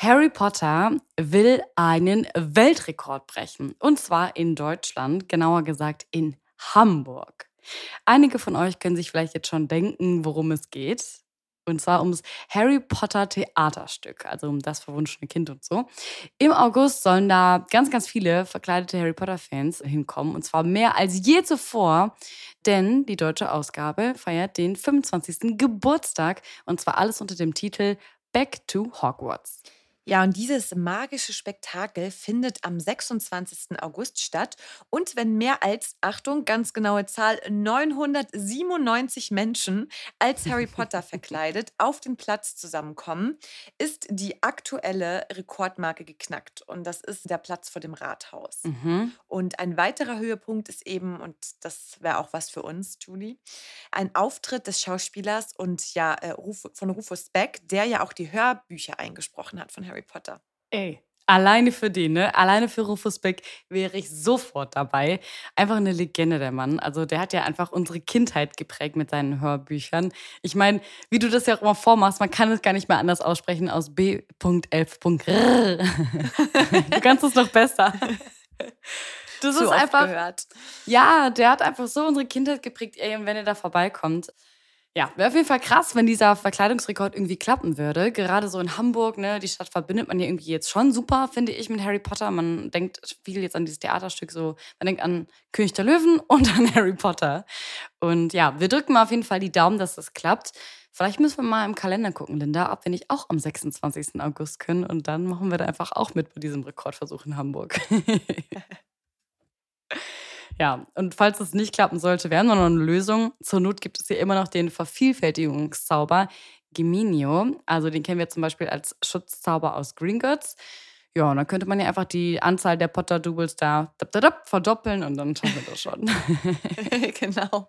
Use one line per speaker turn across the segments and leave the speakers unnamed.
Harry Potter will einen Weltrekord brechen. Und zwar in Deutschland, genauer gesagt in Hamburg. Einige von euch können sich vielleicht jetzt schon denken, worum es geht. Und zwar ums Harry Potter Theaterstück, also um das verwunschene Kind und so. Im August sollen da ganz, ganz viele verkleidete Harry Potter-Fans hinkommen. Und zwar mehr als je zuvor. Denn die deutsche Ausgabe feiert den 25. Geburtstag. Und zwar alles unter dem Titel Back to Hogwarts.
Ja, und dieses magische Spektakel findet am 26. August statt. Und wenn mehr als, Achtung, ganz genaue Zahl, 997 Menschen als Harry Potter verkleidet auf den Platz zusammenkommen, ist die aktuelle Rekordmarke geknackt. Und das ist der Platz vor dem Rathaus.
Mhm.
Und ein weiterer Höhepunkt ist eben, und das wäre auch was für uns, Julie, ein Auftritt des Schauspielers und ja äh, von Rufus Beck, der ja auch die Hörbücher eingesprochen hat von Harry Potter.
Ey, alleine für den, ne? Alleine für Rufus Beck wäre ich sofort dabei. Einfach eine Legende, der Mann. Also der hat ja einfach unsere Kindheit geprägt mit seinen Hörbüchern. Ich meine, wie du das ja auch immer vormachst, man kann es gar nicht mehr anders aussprechen aus B.11.r. du kannst es noch besser. Das
Zu
ist einfach.
gehört.
Ja, der hat einfach so unsere Kindheit geprägt. Ey, und wenn ihr da vorbeikommt, ja, wäre auf jeden Fall krass, wenn dieser Verkleidungsrekord irgendwie klappen würde. Gerade so in Hamburg, ne, die Stadt verbindet man ja irgendwie jetzt schon super, finde ich, mit Harry Potter. Man denkt viel jetzt an dieses Theaterstück so, man denkt an König der Löwen und an Harry Potter. Und ja, wir drücken mal auf jeden Fall die Daumen, dass das klappt. Vielleicht müssen wir mal im Kalender gucken, Linda, ob wir nicht auch am 26. August können. Und dann machen wir da einfach auch mit bei diesem Rekordversuch in Hamburg. Ja, und falls es nicht klappen sollte, wir haben noch eine Lösung. Zur Not gibt es hier immer noch den Vervielfältigungszauber Geminio. Also den kennen wir zum Beispiel als Schutzzauber aus Gringotts. Ja, und dann könnte man ja einfach die Anzahl der Potter-Doubles da verdoppeln und dann schaffen wir das schon.
genau.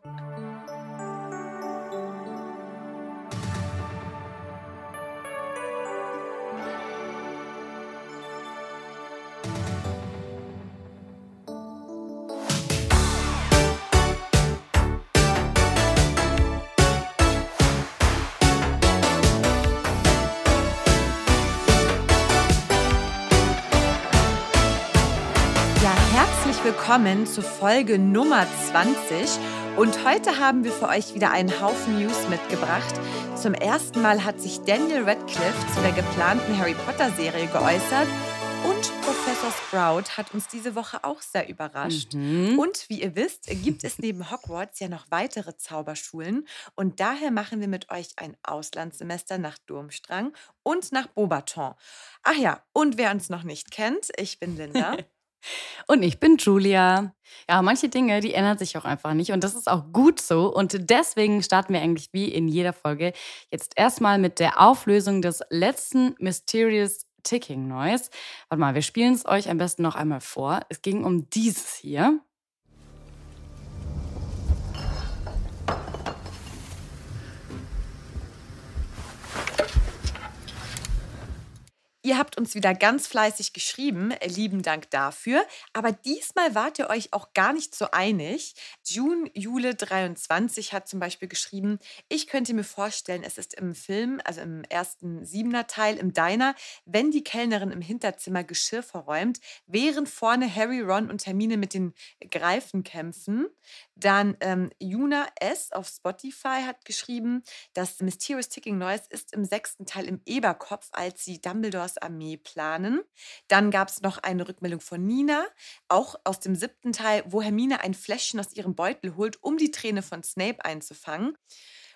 Willkommen zu Folge Nummer 20. Und heute haben wir für euch wieder einen Haufen News mitgebracht. Zum ersten Mal hat sich Daniel Radcliffe zu der geplanten Harry Potter-Serie geäußert. Und Professor Sprout hat uns diese Woche auch sehr überrascht. Und wie ihr wisst, gibt es neben Hogwarts ja noch weitere Zauberschulen. Und daher machen wir mit euch ein Auslandssemester nach Durmstrang und nach Beaubaton. Ach ja, und wer uns noch nicht kennt, ich bin Linda.
Und ich bin Julia. Ja, manche Dinge, die ändern sich auch einfach nicht und das ist auch gut so. Und deswegen starten wir eigentlich wie in jeder Folge jetzt erstmal mit der Auflösung des letzten Mysterious Ticking Noise. Warte mal, wir spielen es euch am besten noch einmal vor. Es ging um dieses hier.
Ihr habt uns wieder ganz fleißig geschrieben. Lieben Dank dafür. Aber diesmal wart ihr euch auch gar nicht so einig. June Jule 23 hat zum Beispiel geschrieben, ich könnte mir vorstellen, es ist im Film, also im ersten siebener Teil im Diner, wenn die Kellnerin im Hinterzimmer Geschirr verräumt, während vorne Harry, Ron und Hermine mit den Greifen kämpfen. Dann ähm, Juna S. auf Spotify hat geschrieben, dass Mysterious Ticking Noise ist im sechsten Teil im Eberkopf, als sie Dumbledores Armee planen. Dann gab es noch eine Rückmeldung von Nina, auch aus dem siebten Teil, wo Hermine ein Fläschchen aus ihrem Beutel holt, um die Träne von Snape einzufangen.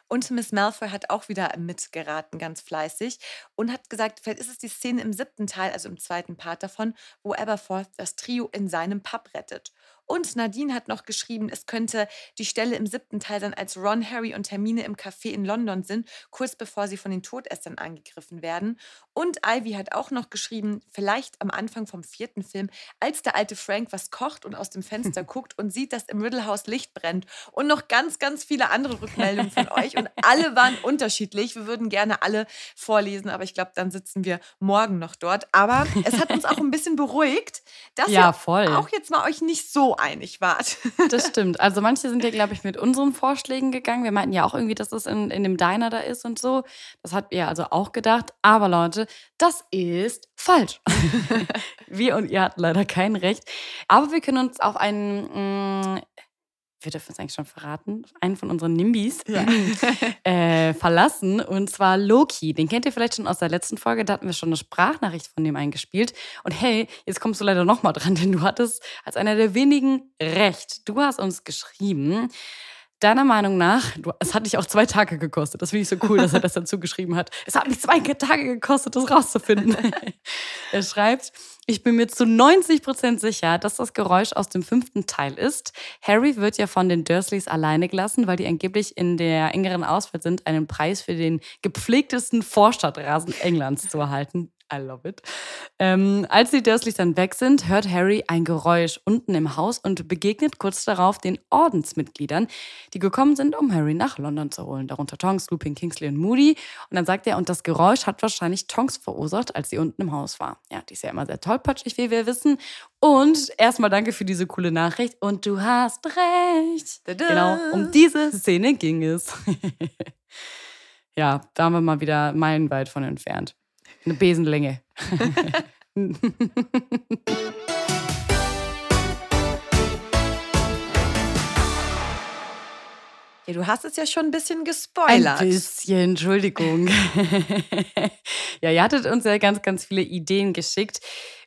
Und Miss Malfoy hat auch wieder mitgeraten, ganz fleißig, und hat gesagt, vielleicht ist es die Szene im siebten Teil, also im zweiten Part davon, wo Aberforth das Trio in seinem Pub rettet. Und Nadine hat noch geschrieben, es könnte die Stelle im siebten Teil sein, als Ron, Harry und Hermine im Café in London sind, kurz bevor sie von den Todessern angegriffen werden. Und Ivy hat auch noch geschrieben, vielleicht am Anfang vom vierten Film, als der alte Frank was kocht und aus dem Fenster guckt und sieht, dass im Riddle House Licht brennt. Und noch ganz, ganz viele andere Rückmeldungen von euch. Und alle waren unterschiedlich. Wir würden gerne alle vorlesen, aber ich glaube, dann sitzen wir morgen noch dort. Aber es hat uns auch ein bisschen beruhigt, dass
Ja,
ihr auch jetzt mal euch nicht so einig wart.
Das stimmt. Also manche sind ja, glaube ich, mit unseren Vorschlägen gegangen. Wir meinten ja auch irgendwie, dass das in, in dem Diner da ist und so. Das habt ihr also auch gedacht. Aber Leute, das ist falsch. wir und ihr hatten leider kein Recht. Aber wir können uns auf einen, mh, wir dürfen es eigentlich schon verraten, einen von unseren Nimbis äh, verlassen. Und zwar Loki. Den kennt ihr vielleicht schon aus der letzten Folge. Da hatten wir schon eine Sprachnachricht von dem eingespielt. Und hey, jetzt kommst du leider nochmal dran, denn du hattest als einer der wenigen recht. Du hast uns geschrieben, Deiner Meinung nach, du, es hat dich auch zwei Tage gekostet. Das finde ich so cool, dass er das dazu geschrieben hat. Es hat mich zwei Tage gekostet, das rauszufinden. er schreibt, ich bin mir zu 90 Prozent sicher, dass das Geräusch aus dem fünften Teil ist. Harry wird ja von den Dursleys alleine gelassen, weil die angeblich in der engeren Auswahl sind, einen Preis für den gepflegtesten Vorstadtrasen Englands zu erhalten. I love it. Ähm, als die Dursleys dann weg sind, hört Harry ein Geräusch unten im Haus und begegnet kurz darauf den Ordensmitgliedern, die gekommen sind, um Harry nach London zu holen. Darunter Tonks, Lupin, Kingsley und Moody. Und dann sagt er, und das Geräusch hat wahrscheinlich Tonks verursacht, als sie unten im Haus war. Ja, die ist ja immer sehr tollpatschig, wie wir wissen. Und erstmal danke für diese coole Nachricht. Und du hast recht.
Tada.
Genau, um diese Szene ging es. ja, da haben wir mal wieder meilenweit von entfernt. Eine Besenlänge.
Ja, du hast es ja schon ein bisschen
Ein
gespoilert.
bisschen, Entschuldigung. ja, ihr hattet uns ja ganz, ganz viele Ideen geschickt,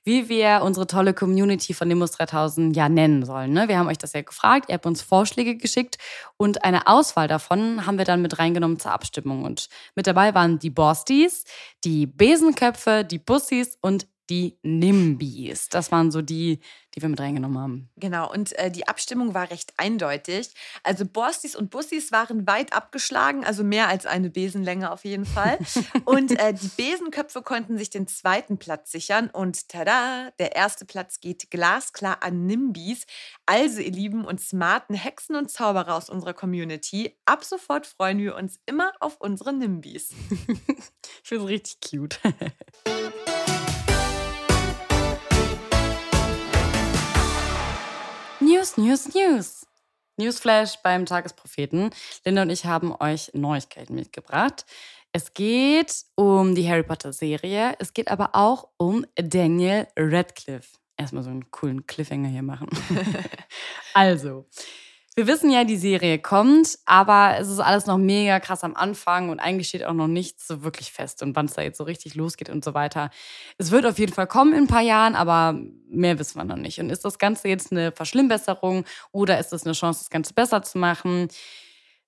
wie wir unsere tolle Community von Nimbus 3000 ja nennen sollen. Ne? Wir haben euch das ja gefragt, ihr habt uns Vorschläge geschickt und eine Auswahl davon haben wir dann mit reingenommen zur Abstimmung. Und mit dabei waren die Borsties, die Besenköpfe, die Bussis und die Nimbis. Das waren so die, die wir mit reingenommen haben.
Genau, und äh, die Abstimmung war recht eindeutig. Also Borstis und Bussis waren weit abgeschlagen, also mehr als eine Besenlänge auf jeden Fall. und äh, die Besenköpfe konnten sich den zweiten Platz sichern. Und tada, der erste Platz geht glasklar an Nimbis. Also, ihr lieben und smarten Hexen und Zauberer aus unserer Community, ab sofort freuen wir uns immer auf unsere Nimbis.
Ich finde es richtig cute. News, News, News. Newsflash beim Tagespropheten. Linda und ich haben euch Neuigkeiten mitgebracht. Es geht um die Harry Potter Serie. Es geht aber auch um Daniel Radcliffe. Erstmal so einen coolen Cliffhanger hier machen. also, wir wissen ja, die Serie kommt, aber es ist alles noch mega krass am Anfang und eigentlich steht auch noch nichts so wirklich fest und wann es da jetzt so richtig losgeht und so weiter. Es wird auf jeden Fall kommen in ein paar Jahren, aber mehr wissen wir noch nicht. Und ist das Ganze jetzt eine Verschlimmbesserung oder ist es eine Chance, das Ganze besser zu machen?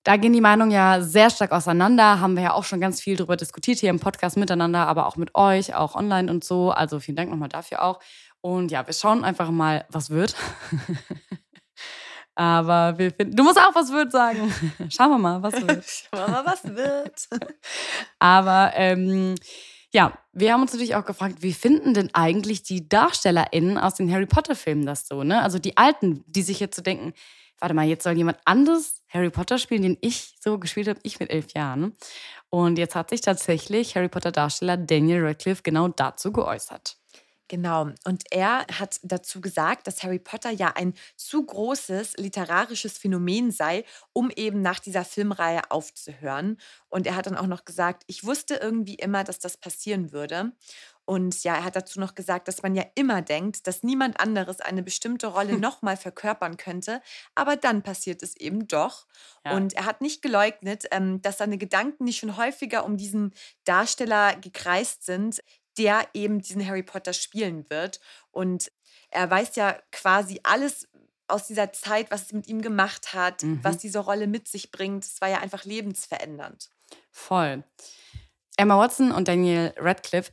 Da gehen die Meinungen ja sehr stark auseinander, haben wir ja auch schon ganz viel darüber diskutiert hier im Podcast miteinander, aber auch mit euch, auch online und so. Also vielen Dank nochmal dafür auch. Und ja, wir schauen einfach mal, was wird. Aber wir finden, du musst auch was wird sagen. Schauen wir mal, was wird.
Schauen wir mal, was wird.
Aber ähm, ja, wir haben uns natürlich auch gefragt, wie finden denn eigentlich die DarstellerInnen aus den Harry Potter-Filmen das so, ne? Also die Alten, die sich jetzt so denken, warte mal, jetzt soll jemand anderes Harry Potter spielen, den ich so gespielt habe, ich mit elf Jahren. Und jetzt hat sich tatsächlich Harry Potter-Darsteller Daniel Radcliffe genau dazu geäußert.
Genau. Und er hat dazu gesagt, dass Harry Potter ja ein zu großes literarisches Phänomen sei, um eben nach dieser Filmreihe aufzuhören. Und er hat dann auch noch gesagt, ich wusste irgendwie immer, dass das passieren würde. Und ja, er hat dazu noch gesagt, dass man ja immer denkt, dass niemand anderes eine bestimmte Rolle nochmal verkörpern könnte. Aber dann passiert es eben doch. Ja. Und er hat nicht geleugnet, ähm, dass seine Gedanken nicht schon häufiger um diesen Darsteller gekreist sind, der eben diesen Harry Potter spielen wird. Und er weiß ja quasi alles aus dieser Zeit, was es mit ihm gemacht hat, mhm. was diese Rolle mit sich bringt. Es war ja einfach lebensverändernd.
Voll. Emma Watson und Daniel Radcliffe,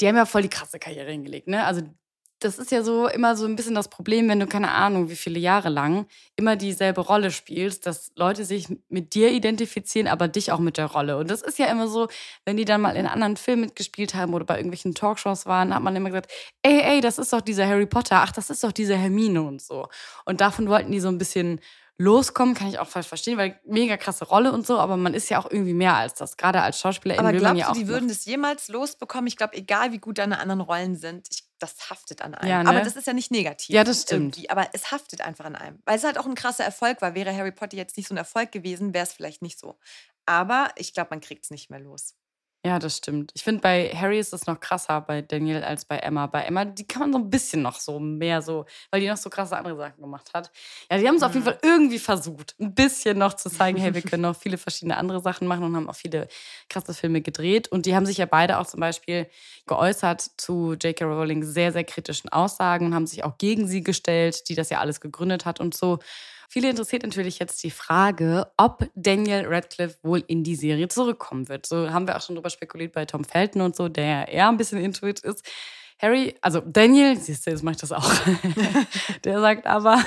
die haben ja voll die krasse Karriere hingelegt. Ne? Also das ist ja so immer so ein bisschen das Problem, wenn du keine Ahnung, wie viele Jahre lang immer dieselbe Rolle spielst, dass Leute sich mit dir identifizieren, aber dich auch mit der Rolle. Und das ist ja immer so, wenn die dann mal in anderen Filmen mitgespielt haben oder bei irgendwelchen Talkshows waren, hat man immer gesagt, ey, ey, das ist doch dieser Harry Potter, ach, das ist doch diese Hermine und so. Und davon wollten die so ein bisschen loskommen, kann ich auch falsch verstehen, weil mega krasse Rolle und so, aber man ist ja auch irgendwie mehr als das. Gerade als Schauspieler
aber man
ja.
Du, die würden das jemals losbekommen? Ich glaube, egal wie gut deine anderen Rollen sind, ich, das haftet an einem. Ja, ne? Aber das ist ja nicht negativ.
Ja, das stimmt. Irgendwie,
aber es haftet einfach an einem. Weil es halt auch ein krasser Erfolg war. Wäre Harry Potter jetzt nicht so ein Erfolg gewesen, wäre es vielleicht nicht so. Aber ich glaube, man kriegt es nicht mehr los.
Ja, das stimmt. Ich finde, bei Harry ist es noch krasser bei Daniel als bei Emma. Bei Emma, die kann man so ein bisschen noch so mehr so, weil die noch so krasse andere Sachen gemacht hat. Ja, die haben es mhm. auf jeden mhm. Fall irgendwie versucht, ein bisschen noch zu zeigen, hey, wir können noch viele verschiedene andere Sachen machen und haben auch viele krasse Filme gedreht. Und die haben sich ja beide auch zum Beispiel geäußert zu J.K. Rowling sehr, sehr kritischen Aussagen und haben sich auch gegen sie gestellt, die das ja alles gegründet hat und so. Viele interessiert natürlich jetzt die Frage, ob Daniel Radcliffe wohl in die Serie zurückkommen wird. So haben wir auch schon drüber spekuliert bei Tom Felton und so, der eher ein bisschen intuit ist. Harry, also Daniel, siehst du, jetzt mache ich das auch. der sagt aber,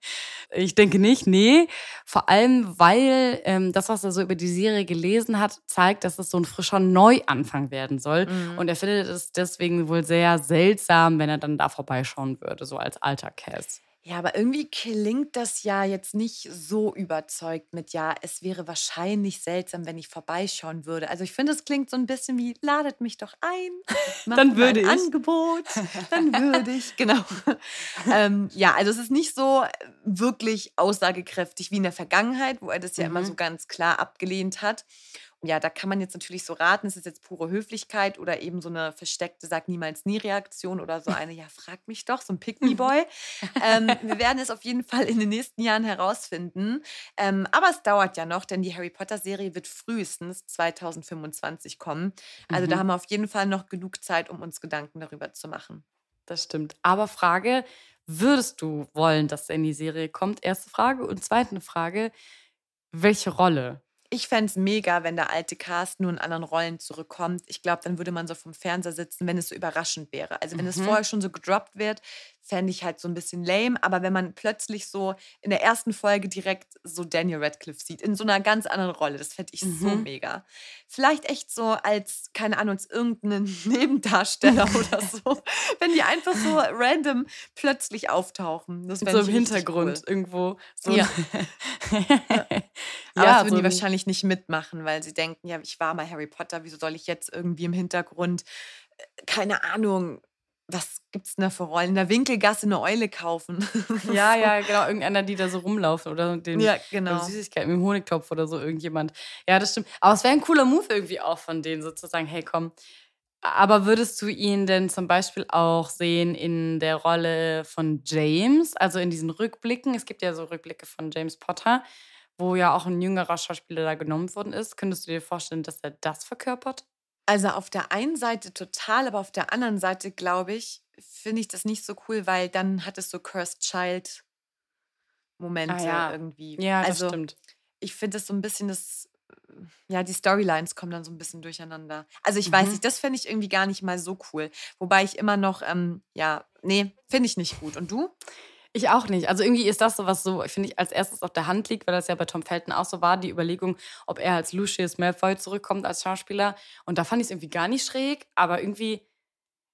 ich denke nicht, nee. Vor allem, weil ähm, das, was er so über die Serie gelesen hat, zeigt, dass es so ein frischer Neuanfang werden soll. Mhm. Und er findet es deswegen wohl sehr seltsam, wenn er dann da vorbeischauen würde, so als alter Cass.
Ja, aber irgendwie klingt das ja jetzt nicht so überzeugt mit, ja, es wäre wahrscheinlich seltsam, wenn ich vorbeischauen würde. Also ich finde, es klingt so ein bisschen wie, ladet mich doch ein,
macht dann würde
ein ich. Angebot, dann würde ich, genau. ähm, ja, also es ist nicht so wirklich aussagekräftig wie in der Vergangenheit, wo er das ja mhm. immer so ganz klar abgelehnt hat ja, da kann man jetzt natürlich so raten, ist es jetzt pure Höflichkeit oder eben so eine versteckte Sag niemals nie Reaktion oder so eine, ja, frag mich doch, so ein Pick Me Boy. ähm, wir werden es auf jeden Fall in den nächsten Jahren herausfinden. Ähm, aber es dauert ja noch, denn die Harry Potter Serie wird frühestens 2025 kommen. Also mhm. da haben wir auf jeden Fall noch genug Zeit, um uns Gedanken darüber zu machen.
Das stimmt. Aber Frage, würdest du wollen, dass er in die Serie kommt? Erste Frage. Und zweite Frage, welche Rolle?
Ich fände es mega, wenn der alte Cast nur in anderen Rollen zurückkommt. Ich glaube, dann würde man so vom Fernseher sitzen, wenn es so überraschend wäre. Also wenn mhm. es vorher schon so gedroppt wird, fände ich halt so ein bisschen lame. Aber wenn man plötzlich so in der ersten Folge direkt so Daniel Radcliffe sieht, in so einer ganz anderen Rolle, das fände ich mhm. so mega. Vielleicht echt so als, keine Ahnung, als irgendeinen Nebendarsteller oder so. Wenn die einfach so random plötzlich auftauchen.
Das so im Hintergrund cool. irgendwo. So.
Ja. Aber ja, das würden so die wahrscheinlich nicht mitmachen, weil sie denken, ja, ich war mal Harry Potter, wieso soll ich jetzt irgendwie im Hintergrund, äh, keine Ahnung, was gibt es denn da für Rollen? In der Winkelgasse eine Eule kaufen.
ja, ja, genau. Irgendeiner, die da so rumlaufen oder den
ja, genau.
Süßigkeiten mit dem Honigtopf oder so, irgendjemand. Ja, das stimmt. Aber es wäre ein cooler Move irgendwie auch von denen, sozusagen, hey, komm. Aber würdest du ihn denn zum Beispiel auch sehen in der Rolle von James, also in diesen Rückblicken? Es gibt ja so Rückblicke von James Potter, wo ja auch ein jüngerer Schauspieler da genommen worden ist. Könntest du dir vorstellen, dass er das verkörpert?
Also auf der einen Seite total, aber auf der anderen Seite, glaube ich, finde ich das nicht so cool, weil dann hat es so Cursed Child Momente ah, ja. irgendwie.
Ja, das also, stimmt.
Ich finde es so ein bisschen das, ja, die Storylines kommen dann so ein bisschen durcheinander. Also ich mhm. weiß nicht, das fände ich irgendwie gar nicht mal so cool. Wobei ich immer noch, ähm, ja, nee, finde ich nicht gut. Und du?
Ich auch nicht. Also irgendwie ist das so was so, finde ich, als erstes auf der Hand liegt, weil das ja bei Tom Felton auch so war, die Überlegung, ob er als Lucius Malfoy zurückkommt als Schauspieler. Und da fand ich es irgendwie gar nicht schräg, aber irgendwie,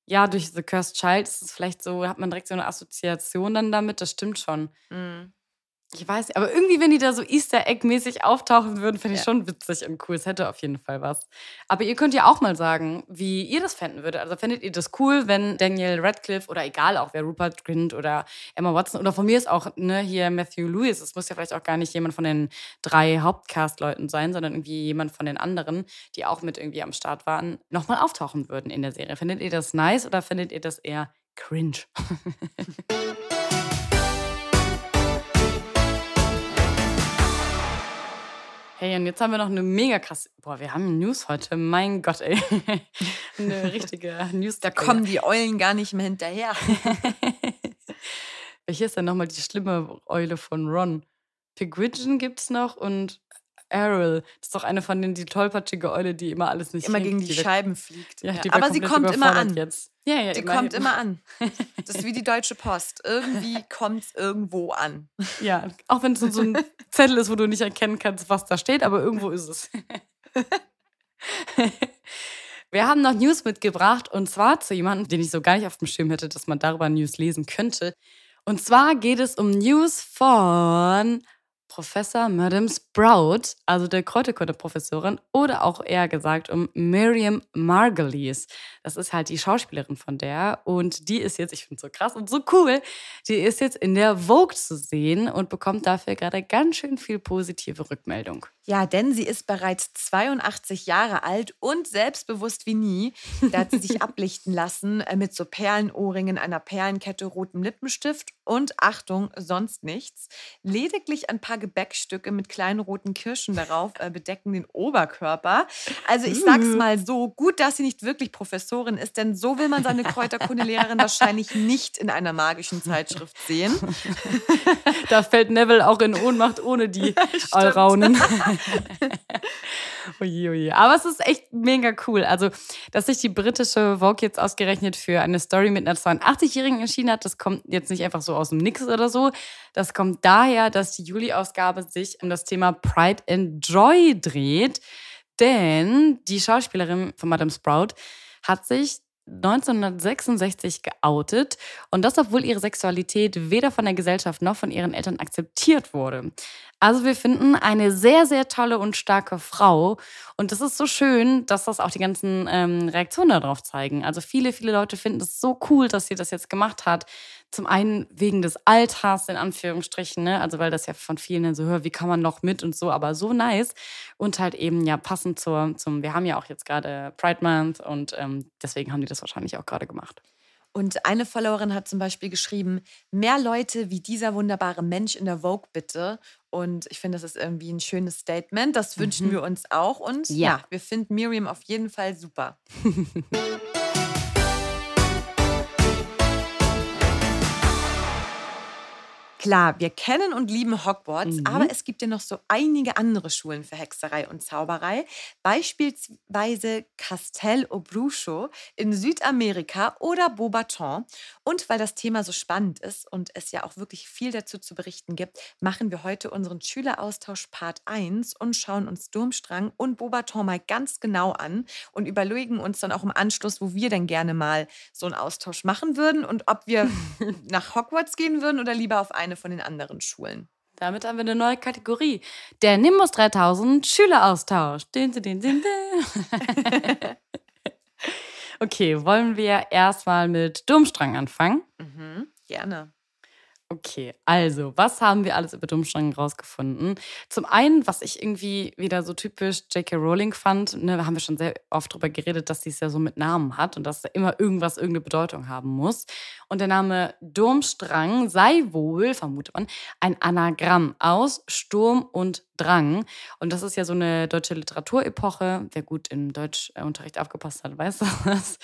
ja, durch The Cursed Child ist es vielleicht so, hat man direkt so eine Assoziation dann damit, das stimmt schon. Mhm. Ich weiß nicht, aber irgendwie, wenn die da so Easter Egg-mäßig auftauchen würden, finde ich
Ja.
schon witzig und cool. Es hätte auf jeden Fall was. Aber ihr könnt ja auch mal sagen, wie ihr das fänden würdet. Also findet ihr das cool, wenn Daniel Radcliffe oder egal auch wer Rupert Grint oder Emma Watson oder von mir ist auch ne, hier Matthew Lewis. Es muss ja vielleicht auch gar nicht jemand von den drei Hauptcast-Leuten sein, sondern irgendwie jemand von den anderen, die auch mit irgendwie am Start waren, nochmal auftauchen würden in der Serie. Findet ihr das nice oder findet ihr das eher cringe? Hey, und jetzt haben wir noch eine mega krasse. Boah, wir haben News heute. Mein Gott, ey. eine richtige News.
Da kommen die Eulen gar nicht mehr hinterher.
Welche ist denn nochmal die schlimme Eule von Ron? Pigwidgeon gibt's noch und Errol. Das ist doch eine von denen, die tollpatschige Eule, die immer alles nicht
immer gegen
hinkriegt,
die
weg-
Scheiben fliegt.
Ja,
Ja,
die
Aber sie kommt immer an.
Jetzt. Ja, ja,
Die
immerhin.
kommt immer an. Das ist wie die Deutsche Post. Irgendwie kommt es irgendwo an.
Ja, auch wenn es so ein Zettel ist, wo du nicht erkennen kannst, was da steht, aber irgendwo ist es. Wir haben noch News mitgebracht und zwar zu jemandem, den ich so gar nicht auf dem Schirm hätte, dass man darüber News lesen könnte. Und zwar geht es um News von Professor Madame Sprout, also der Kräuterkunde-Professorin, oder auch eher gesagt um Miriam Margulies. Das ist halt die Schauspielerin von der und die ist jetzt, ich finde es so krass und so cool, die ist jetzt in der Vogue zu sehen und bekommt dafür gerade ganz schön viel positive Rückmeldung.
Ja, denn sie ist bereits 82 Jahre alt und selbstbewusst wie nie. Da hat sie sich ablichten lassen äh, mit so Perlenohrringen, einer Perlenkette, rotem Lippenstift und Achtung, sonst nichts. Lediglich ein paar Gebäckstücke mit kleinen roten Kirschen darauf äh, bedecken den Oberkörper. Also ich sag's mal so, gut, dass sie nicht wirklich Professorin ist, denn so will man seine Kräuterkundelehrerin wahrscheinlich nicht in einer magischen Zeitschrift sehen.
Da fällt Neville auch in Ohnmacht ohne die Allraunen. oje, oje. Aber es ist echt mega cool. Also, dass sich die britische Vogue jetzt ausgerechnet für eine Story mit einer 82-Jährigen entschieden hat, das kommt jetzt nicht einfach so aus dem Nix oder so. Das kommt daher, dass die Juli-Ausgabe sich um das Thema Pride and Joy dreht. Denn die Schauspielerin von Madame Sprout hat sich 1966 geoutet und das, obwohl ihre Sexualität weder von der Gesellschaft noch von ihren Eltern akzeptiert wurde. Also wir finden eine sehr, sehr tolle und starke Frau und das ist so schön, dass das auch die ganzen ähm, Reaktionen darauf zeigen. Also viele, viele Leute finden es so cool, dass sie das jetzt gemacht hat. Zum einen wegen des Alters, in Anführungsstrichen, ne? also weil das ja von vielen dann so, hör, wie kann man noch mit und so, aber so nice. Und halt eben ja passend zur, zum, wir haben ja auch jetzt gerade Pride Month und ähm, deswegen haben die das wahrscheinlich auch gerade gemacht.
Und eine Followerin hat zum Beispiel geschrieben, mehr Leute wie dieser wunderbare Mensch in der Vogue bitte. Und ich finde, das ist irgendwie ein schönes Statement. Das wünschen wir uns auch. Und ja,
Ja.
wir finden Miriam auf jeden Fall super. Klar, wir kennen und lieben Hogwarts, aber es gibt ja noch so einige andere Schulen für Hexerei und Zauberei, beispielsweise Castel Obrucho in Südamerika oder Beaubaton. Und weil das Thema so spannend ist und es ja auch wirklich viel dazu zu berichten gibt, machen wir heute unseren Schüleraustausch Part 1 und schauen uns Durmstrang und Beaubaton mal ganz genau an und überlegen uns dann auch im Anschluss, wo wir denn gerne mal so einen Austausch machen würden und ob wir nach Hogwarts gehen würden oder lieber auf eine von den anderen Schulen.
Damit haben wir eine neue Kategorie. Der Nimbus 3000 Schüleraustausch. Din, din, din, din, okay, wollen wir erstmal mit Durmstrang anfangen?
Mhm, gerne.
Okay, also, was haben wir alles über Dummstrang rausgefunden? Zum einen, was ich irgendwie wieder so typisch J.K. Rowling fand, ne, haben wir schon sehr oft drüber geredet, dass sie es ja so mit Namen hat und dass da immer irgendwas irgendeine Bedeutung haben muss. Und der Name Durmstrang sei wohl, vermutet man, ein Anagramm aus Sturm und Drang. Und das ist ja so eine deutsche Literaturepoche. Wer gut im Deutschunterricht aufgepasst hat, weiß das.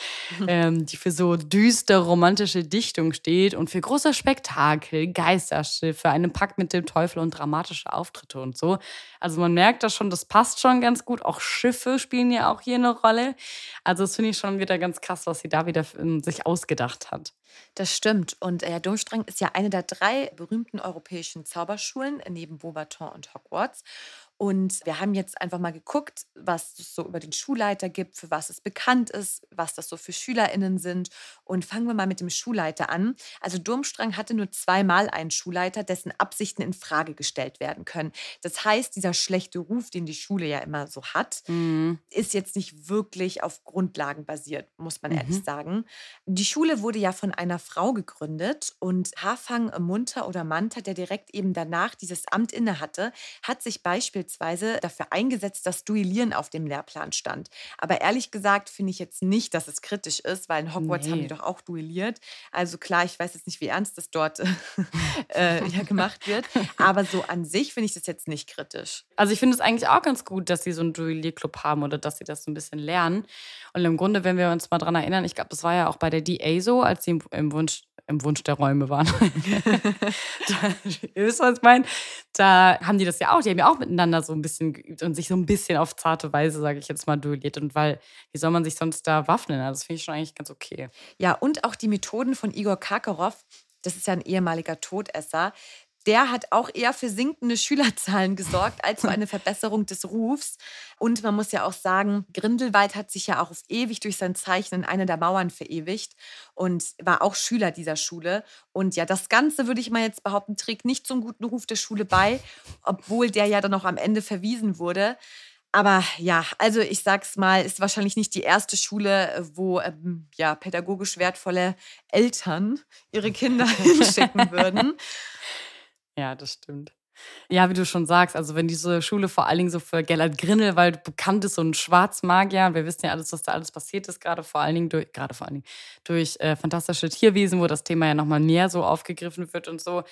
ähm, die für so düstere romantische Dichtung steht und für große Spektakel, Geisterschiffe, einen Pakt mit dem Teufel und dramatische Auftritte und so. Also man merkt das schon, das passt schon ganz gut. Auch Schiffe spielen ja auch hier eine Rolle. Also das finde ich schon wieder ganz krass, was sie da wieder ähm, sich ausgedacht hat.
Das stimmt. Und äh, Durmstrang ist ja eine der drei berühmten europäischen Zauberschulen neben Beaubaton und Hogwarts. Und wir haben jetzt einfach mal geguckt, was es so über den Schulleiter gibt, für was es bekannt ist, was das so für SchülerInnen sind. Und fangen wir mal mit dem Schulleiter an. Also Durmstrang hatte nur zweimal einen Schulleiter, dessen Absichten in Frage gestellt werden können. Das heißt, dieser schlechte Ruf, den die Schule ja immer so hat,
Mhm.
ist jetzt nicht wirklich auf Grundlagen basiert, muss man
Mhm.
ehrlich sagen. Die Schule wurde ja von einer Frau gegründet und Hafang Munter oder Manta, der direkt eben danach dieses Amt inne hatte, hat sich beispielsweise dafür eingesetzt, dass Duellieren auf dem Lehrplan stand. Aber ehrlich gesagt finde ich jetzt nicht, dass es kritisch ist, weil in Hogwarts haben die
Nee.
doch auch duelliert. Also klar, ich weiß jetzt nicht, wie ernst das dort äh, ja, gemacht wird, aber so an sich finde ich das jetzt nicht kritisch.
Also ich finde es eigentlich auch ganz gut, dass sie so einen Duellierclub haben oder dass sie das so ein bisschen lernen. Und im Grunde, wenn wir uns mal dran erinnern, ich glaube, das war ja auch bei der DA so, als sie im, im Wunsch im Wunsch der Räume waren. da, ihr wisst, was ich meine? Da haben die das ja auch, die haben ja auch miteinander so ein bisschen geübt und sich so ein bisschen auf zarte Weise, sage ich jetzt mal, duelliert. Und weil, wie soll man sich sonst da waffnen? Also das finde ich schon eigentlich ganz okay.
Ja, und auch die Methoden von Igor Karkarow, das ist ja ein ehemaliger Todesser, der hat auch eher für sinkende Schülerzahlen gesorgt als für eine Verbesserung des Rufs. Und man muss ja auch sagen, Grindelwald hat sich ja auch auf ewig durch sein Zeichen in eine der Mauern verewigt und war auch Schüler dieser Schule. Und ja, das Ganze, würde ich mal jetzt behaupten, trägt nicht zum guten Ruf der Schule bei, obwohl der ja dann auch am Ende verwiesen wurde. Aber ja, also ich sag's mal, ist wahrscheinlich nicht die erste Schule, wo ähm, ja pädagogisch wertvolle Eltern ihre Kinder hinschicken würden.
Ja, das stimmt. Ja, wie du schon sagst, also wenn diese Schule vor allen Dingen so für Gellert Grindelwald bekannt ist, so ein Schwarzmagier, wir wissen ja alles, was da alles passiert ist, gerade vor allen Dingen durch, gerade vor allen Dingen durch äh, fantastische Tierwesen, wo das Thema ja nochmal näher so aufgegriffen wird und so.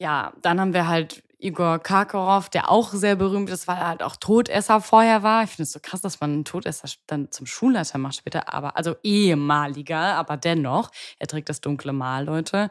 Ja, dann haben wir halt Igor Karkarow, der auch sehr berühmt ist, weil er halt auch Todesser vorher war. Ich finde es so krass, dass man einen Todesser dann zum Schulleiter macht später, aber also ehemaliger, aber dennoch, er trägt das dunkle Mal, Leute.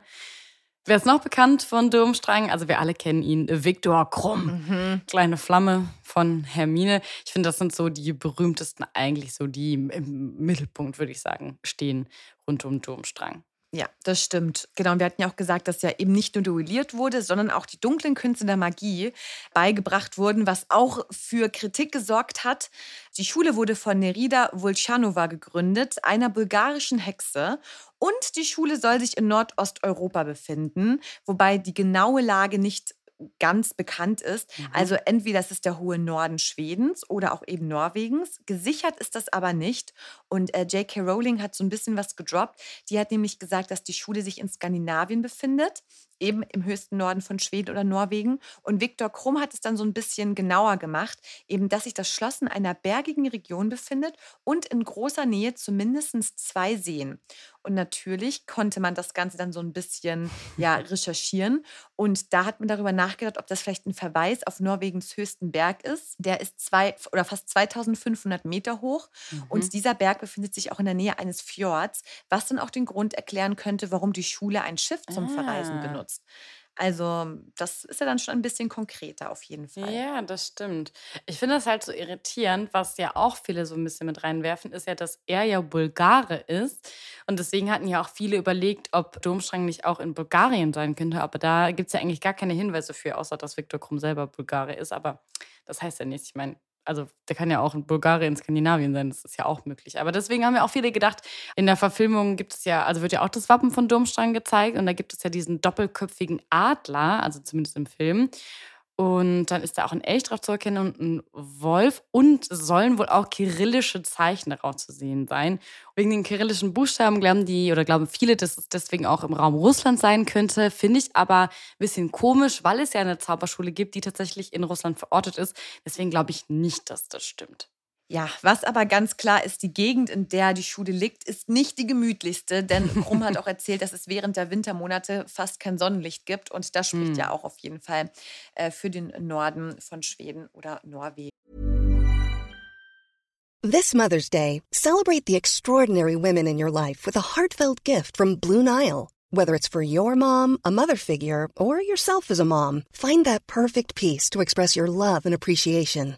Wer ist noch bekannt von Durmstrang? Also wir alle kennen ihn, Viktor Krumm. Kleine Flamme von Hermine. Ich finde, das sind so die berühmtesten eigentlich so, die im- im Mittelpunkt, würde ich sagen, stehen rund um Durmstrang.
Ja, das stimmt. Genau, und wir hatten ja auch gesagt, dass ja eben nicht nur duelliert wurde, sondern auch die dunklen Künste der Magie beigebracht wurden, was auch für Kritik gesorgt hat. Die Schule wurde von Nerida Volchanova gegründet, einer bulgarischen Hexe. Und die Schule soll sich in Nordosteuropa befinden, wobei die genaue Lage nicht ganz bekannt ist. Also entweder das ist der hohe Norden Schwedens oder auch eben Norwegens. Gesichert ist das aber nicht. Und äh, J.K. Rowling hat so ein bisschen was gedroppt. Die hat nämlich gesagt, dass die Schule sich in Skandinavien befindet, eben im höchsten Norden von Schweden oder Norwegen. Und Viktor Krumm hat es dann so ein bisschen genauer gemacht, eben dass sich das Schloss in einer bergigen Region befindet und in großer Nähe zu mindestens zwei Seen. Und natürlich konnte man das Ganze dann so ein bisschen ja, recherchieren. Und da hat man darüber nachgedacht, ob das vielleicht ein Verweis auf Norwegens höchsten Berg ist. Der ist zwei oder fast 2500 Meter hoch. Und dieser Berg befindet sich auch in der Nähe eines Fjords, was dann auch den Grund erklären könnte, warum die Schule ein Schiff zum Verreisen
Ah.
Benutzt. Also, das ist ja dann schon ein bisschen konkreter auf jeden Fall.
Ja, das stimmt. Ich finde das halt so irritierend, was ja auch viele so ein bisschen mit reinwerfen, ist ja, dass er ja Bulgare ist. Und deswegen hatten ja auch viele überlegt, ob Domstrang nicht auch in Bulgarien sein könnte. Aber da gibt es ja eigentlich gar keine Hinweise für, außer dass Viktor Krumm selber Bulgare ist. Aber das heißt ja nichts. Ich meine, also der kann ja auch in Bulgarien, in Skandinavien sein, das ist ja auch möglich. Aber deswegen haben ja auch viele gedacht, in der Verfilmung gibt es ja, also wird ja auch das Wappen von Durmstrang gezeigt und da gibt es ja diesen doppelköpfigen Adler, also zumindest im Film. Und dann ist da auch ein Elch drauf zu erkennen und ein Wolf. Und sollen wohl auch kyrillische Zeichen darauf zu sehen sein. Wegen den kyrillischen Buchstaben glauben die oder glauben viele, dass es deswegen auch im Raum Russland sein könnte. Finde ich aber ein bisschen komisch, weil es ja eine Zauberschule gibt, die tatsächlich in Russland verortet ist. Deswegen glaube ich nicht, dass das stimmt.
Ja, was aber ganz klar ist, die Gegend, in der die Schule liegt, ist nicht die gemütlichste, denn Krumm hat auch erzählt, dass es während der Wintermonate fast kein Sonnenlicht gibt und das spricht
Hm.
ja auch auf jeden Fall äh, für den Norden von Schweden oder Norwegen.
This Mother's Day, celebrate the extraordinary women in your life with a heartfelt gift from Blue Nile. Whether it's for your mom, a mother figure, or yourself as a mom, find that perfect piece to express your love and appreciation.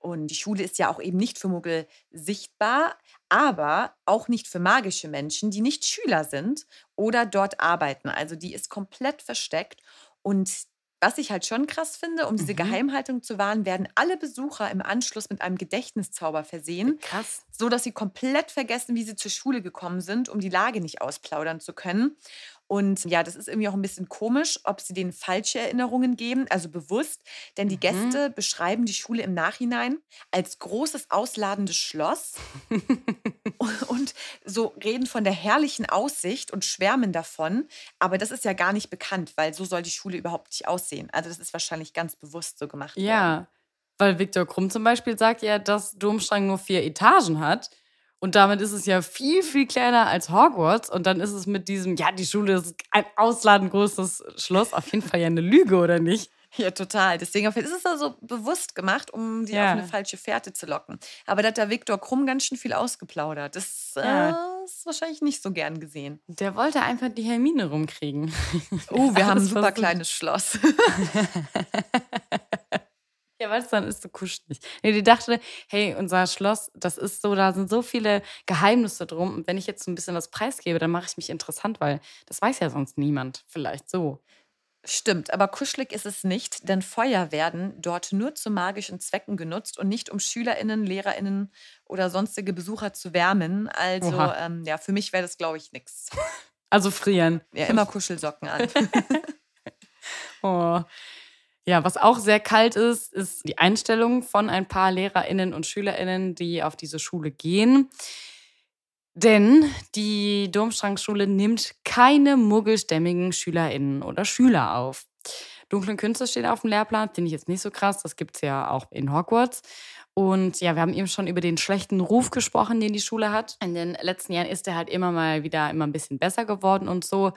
Und die Schule ist ja auch eben nicht für Muggel sichtbar, aber auch nicht für magische Menschen, die nicht Schüler sind oder dort arbeiten. Also die ist komplett versteckt. Und was ich halt schon krass finde, um diese
Mhm.
Geheimhaltung zu wahren, werden alle Besucher im Anschluss mit einem Gedächtniszauber versehen,
Krass.
so dass sie komplett vergessen, wie sie zur Schule gekommen sind, um die Lage nicht ausplaudern zu können. Und ja, das ist irgendwie auch ein bisschen komisch, ob sie denen falsche Erinnerungen geben, also bewusst, denn die Gäste beschreiben die Schule im Nachhinein als großes ausladendes Schloss und so reden von der herrlichen Aussicht und schwärmen davon. Aber das ist ja gar nicht bekannt, weil so soll die Schule überhaupt nicht aussehen. Also das ist wahrscheinlich ganz bewusst so gemacht worden.
Ja, weil Viktor Krumm zum Beispiel sagt ja, dass Domstrang nur vier Etagen hat. Und damit ist es ja viel, viel kleiner als Hogwarts. Und dann ist es mit diesem, ja, die Schule ist ein ausladend großes Schloss, auf jeden Fall ja eine Lüge, oder nicht?
Ja, total. Deswegen ist es also bewusst gemacht, um die
Ja.
auf eine falsche Fährte zu locken. Aber da hat der Viktor Krumm ganz schön viel ausgeplaudert. Das äh,
Ja.
ist wahrscheinlich nicht so gern gesehen.
Der wollte einfach die Hermine rumkriegen.
Oh, wir haben ein super
versucht.
kleines Schloss.
Ja, weil es dann ist so kuschelig. Nee, die dachte, hey, unser Schloss, das ist so, da sind so viele Geheimnisse drum. Und wenn ich jetzt so ein bisschen was preisgebe, dann mache ich mich interessant, weil das weiß ja sonst niemand. Vielleicht so.
Stimmt, aber kuschelig ist es nicht, denn Feuer werden dort nur zu magischen Zwecken genutzt und nicht um SchülerInnen, LehrerInnen oder sonstige Besucher zu wärmen. Also, ähm, ja, für mich wäre das, glaube ich, nichts.
Also frieren.
Ja, immer Kuschelsocken an.
Oh. Ja, was auch sehr kalt ist, ist die Einstellung von ein paar LehrerInnen und SchülerInnen, die auf diese Schule gehen. Denn die Domstrankschule nimmt keine muggelstämmigen SchülerInnen oder Schüler auf. Dunkle Künste steht auf dem Lehrplan, finde ich jetzt nicht so krass. Das gibt es ja auch in Hogwarts. Und ja, wir haben eben schon über den schlechten Ruf gesprochen, den die Schule hat. In den letzten Jahren ist er halt immer mal wieder immer ein bisschen besser geworden und so.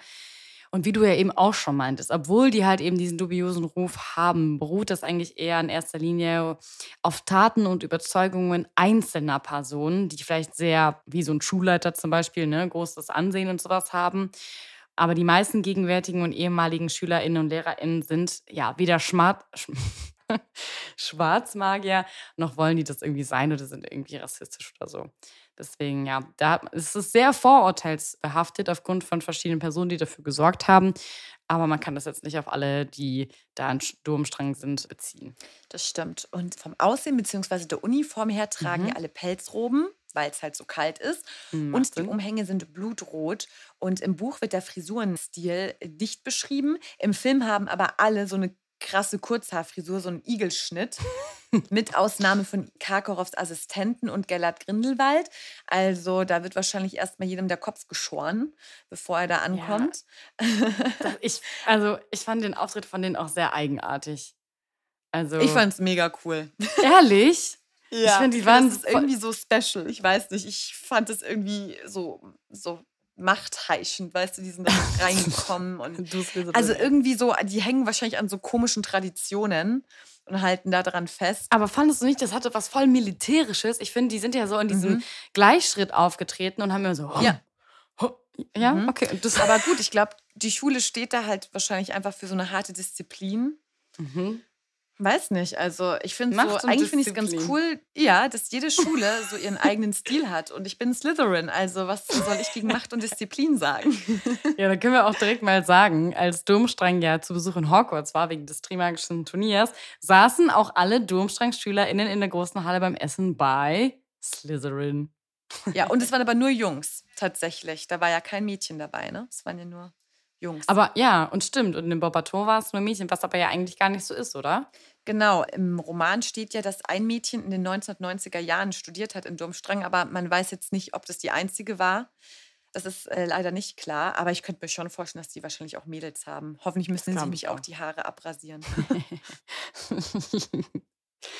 Und wie du ja eben auch schon meintest, obwohl die halt eben diesen dubiosen Ruf haben, beruht das eigentlich eher in erster Linie auf Taten und Überzeugungen einzelner Personen, die vielleicht sehr, wie so ein Schulleiter zum Beispiel, ne, großes Ansehen und sowas haben. Aber die meisten gegenwärtigen und ehemaligen SchülerInnen und LehrerInnen sind ja weder Schmart, Sch Schwarzmagier, noch wollen die das irgendwie sein oder sind irgendwie rassistisch oder so. Deswegen, ja, da ist es sehr vorurteilsbehaftet aufgrund von verschiedenen Personen, die dafür gesorgt haben. Aber man kann das jetzt nicht auf alle, die da ein Sturmstrang sind, beziehen.
Das stimmt. Und vom Aussehen bzw. der Uniform her tragen ja alle Pelzroben, weil es halt so kalt ist.
Mhm,
Und die. Umhänge sind blutrot. Und im Buch wird der Frisurenstil nicht beschrieben. Im Film haben aber alle so eine krasse Kurzhaarfrisur, so einen Igelschnitt. mit Ausnahme von Karkaroffs Assistenten und Gellert Grindelwald. Also da wird wahrscheinlich erstmal jedem der Kopf geschoren, bevor er da ankommt.
Das, ich, also, ich fand den Auftritt von denen auch sehr eigenartig. Also,
Ich fand es mega cool.
ehrlich.
Ja,
Ich finde, die waren
irgendwie so special. Ich weiß nicht, ich fand es irgendwie so, so machtheischend, weißt du, die sind da reingekommen und also irgendwie so, die hängen wahrscheinlich an so komischen Traditionen und halten da dran fest.
Aber fandest du nicht, das hatte was voll Militärisches? Ich finde, die sind ja so in diesem
Mhm.
Gleichschritt aufgetreten und haben ja so.
Ja.
Ja,
Mhm.
okay. Das,
Aber gut, ich glaube, die Schule steht da halt wahrscheinlich einfach für so eine harte Disziplin.
Mhm.
Weiß nicht, also ich finde so, eigentlich finde ich es ganz cool, ja, dass jede Schule so ihren eigenen Stil hat und ich bin Slytherin, also was soll ich gegen Macht und Disziplin sagen?
Ja, dann können wir auch direkt mal sagen, als Durmstrang ja zu Besuch in Hogwarts war, wegen des Trimagischen Turniers, saßen auch alle Durmstrang-SchülerInnen in der großen Halle beim Essen bei Slytherin.
Ja, und es waren aber nur Jungs tatsächlich. Da war ja kein Mädchen dabei, ne? Es waren ja nur Jungs.
Aber ja, und stimmt. Und in Bobaton war es nur Mädchen, was aber ja eigentlich gar nicht so ist, oder?
genau, im Roman steht ja, dass ein Mädchen in den 1990er Jahren studiert hat in Durmstrang, aber man weiß jetzt nicht, ob das die einzige war. Das ist äh, leider nicht klar, aber ich könnte mir schon vorstellen, dass die wahrscheinlich auch Mädels haben. Hoffentlich müssen sie
glaub
sich
ich
auch
auch.
die Haare abrasieren.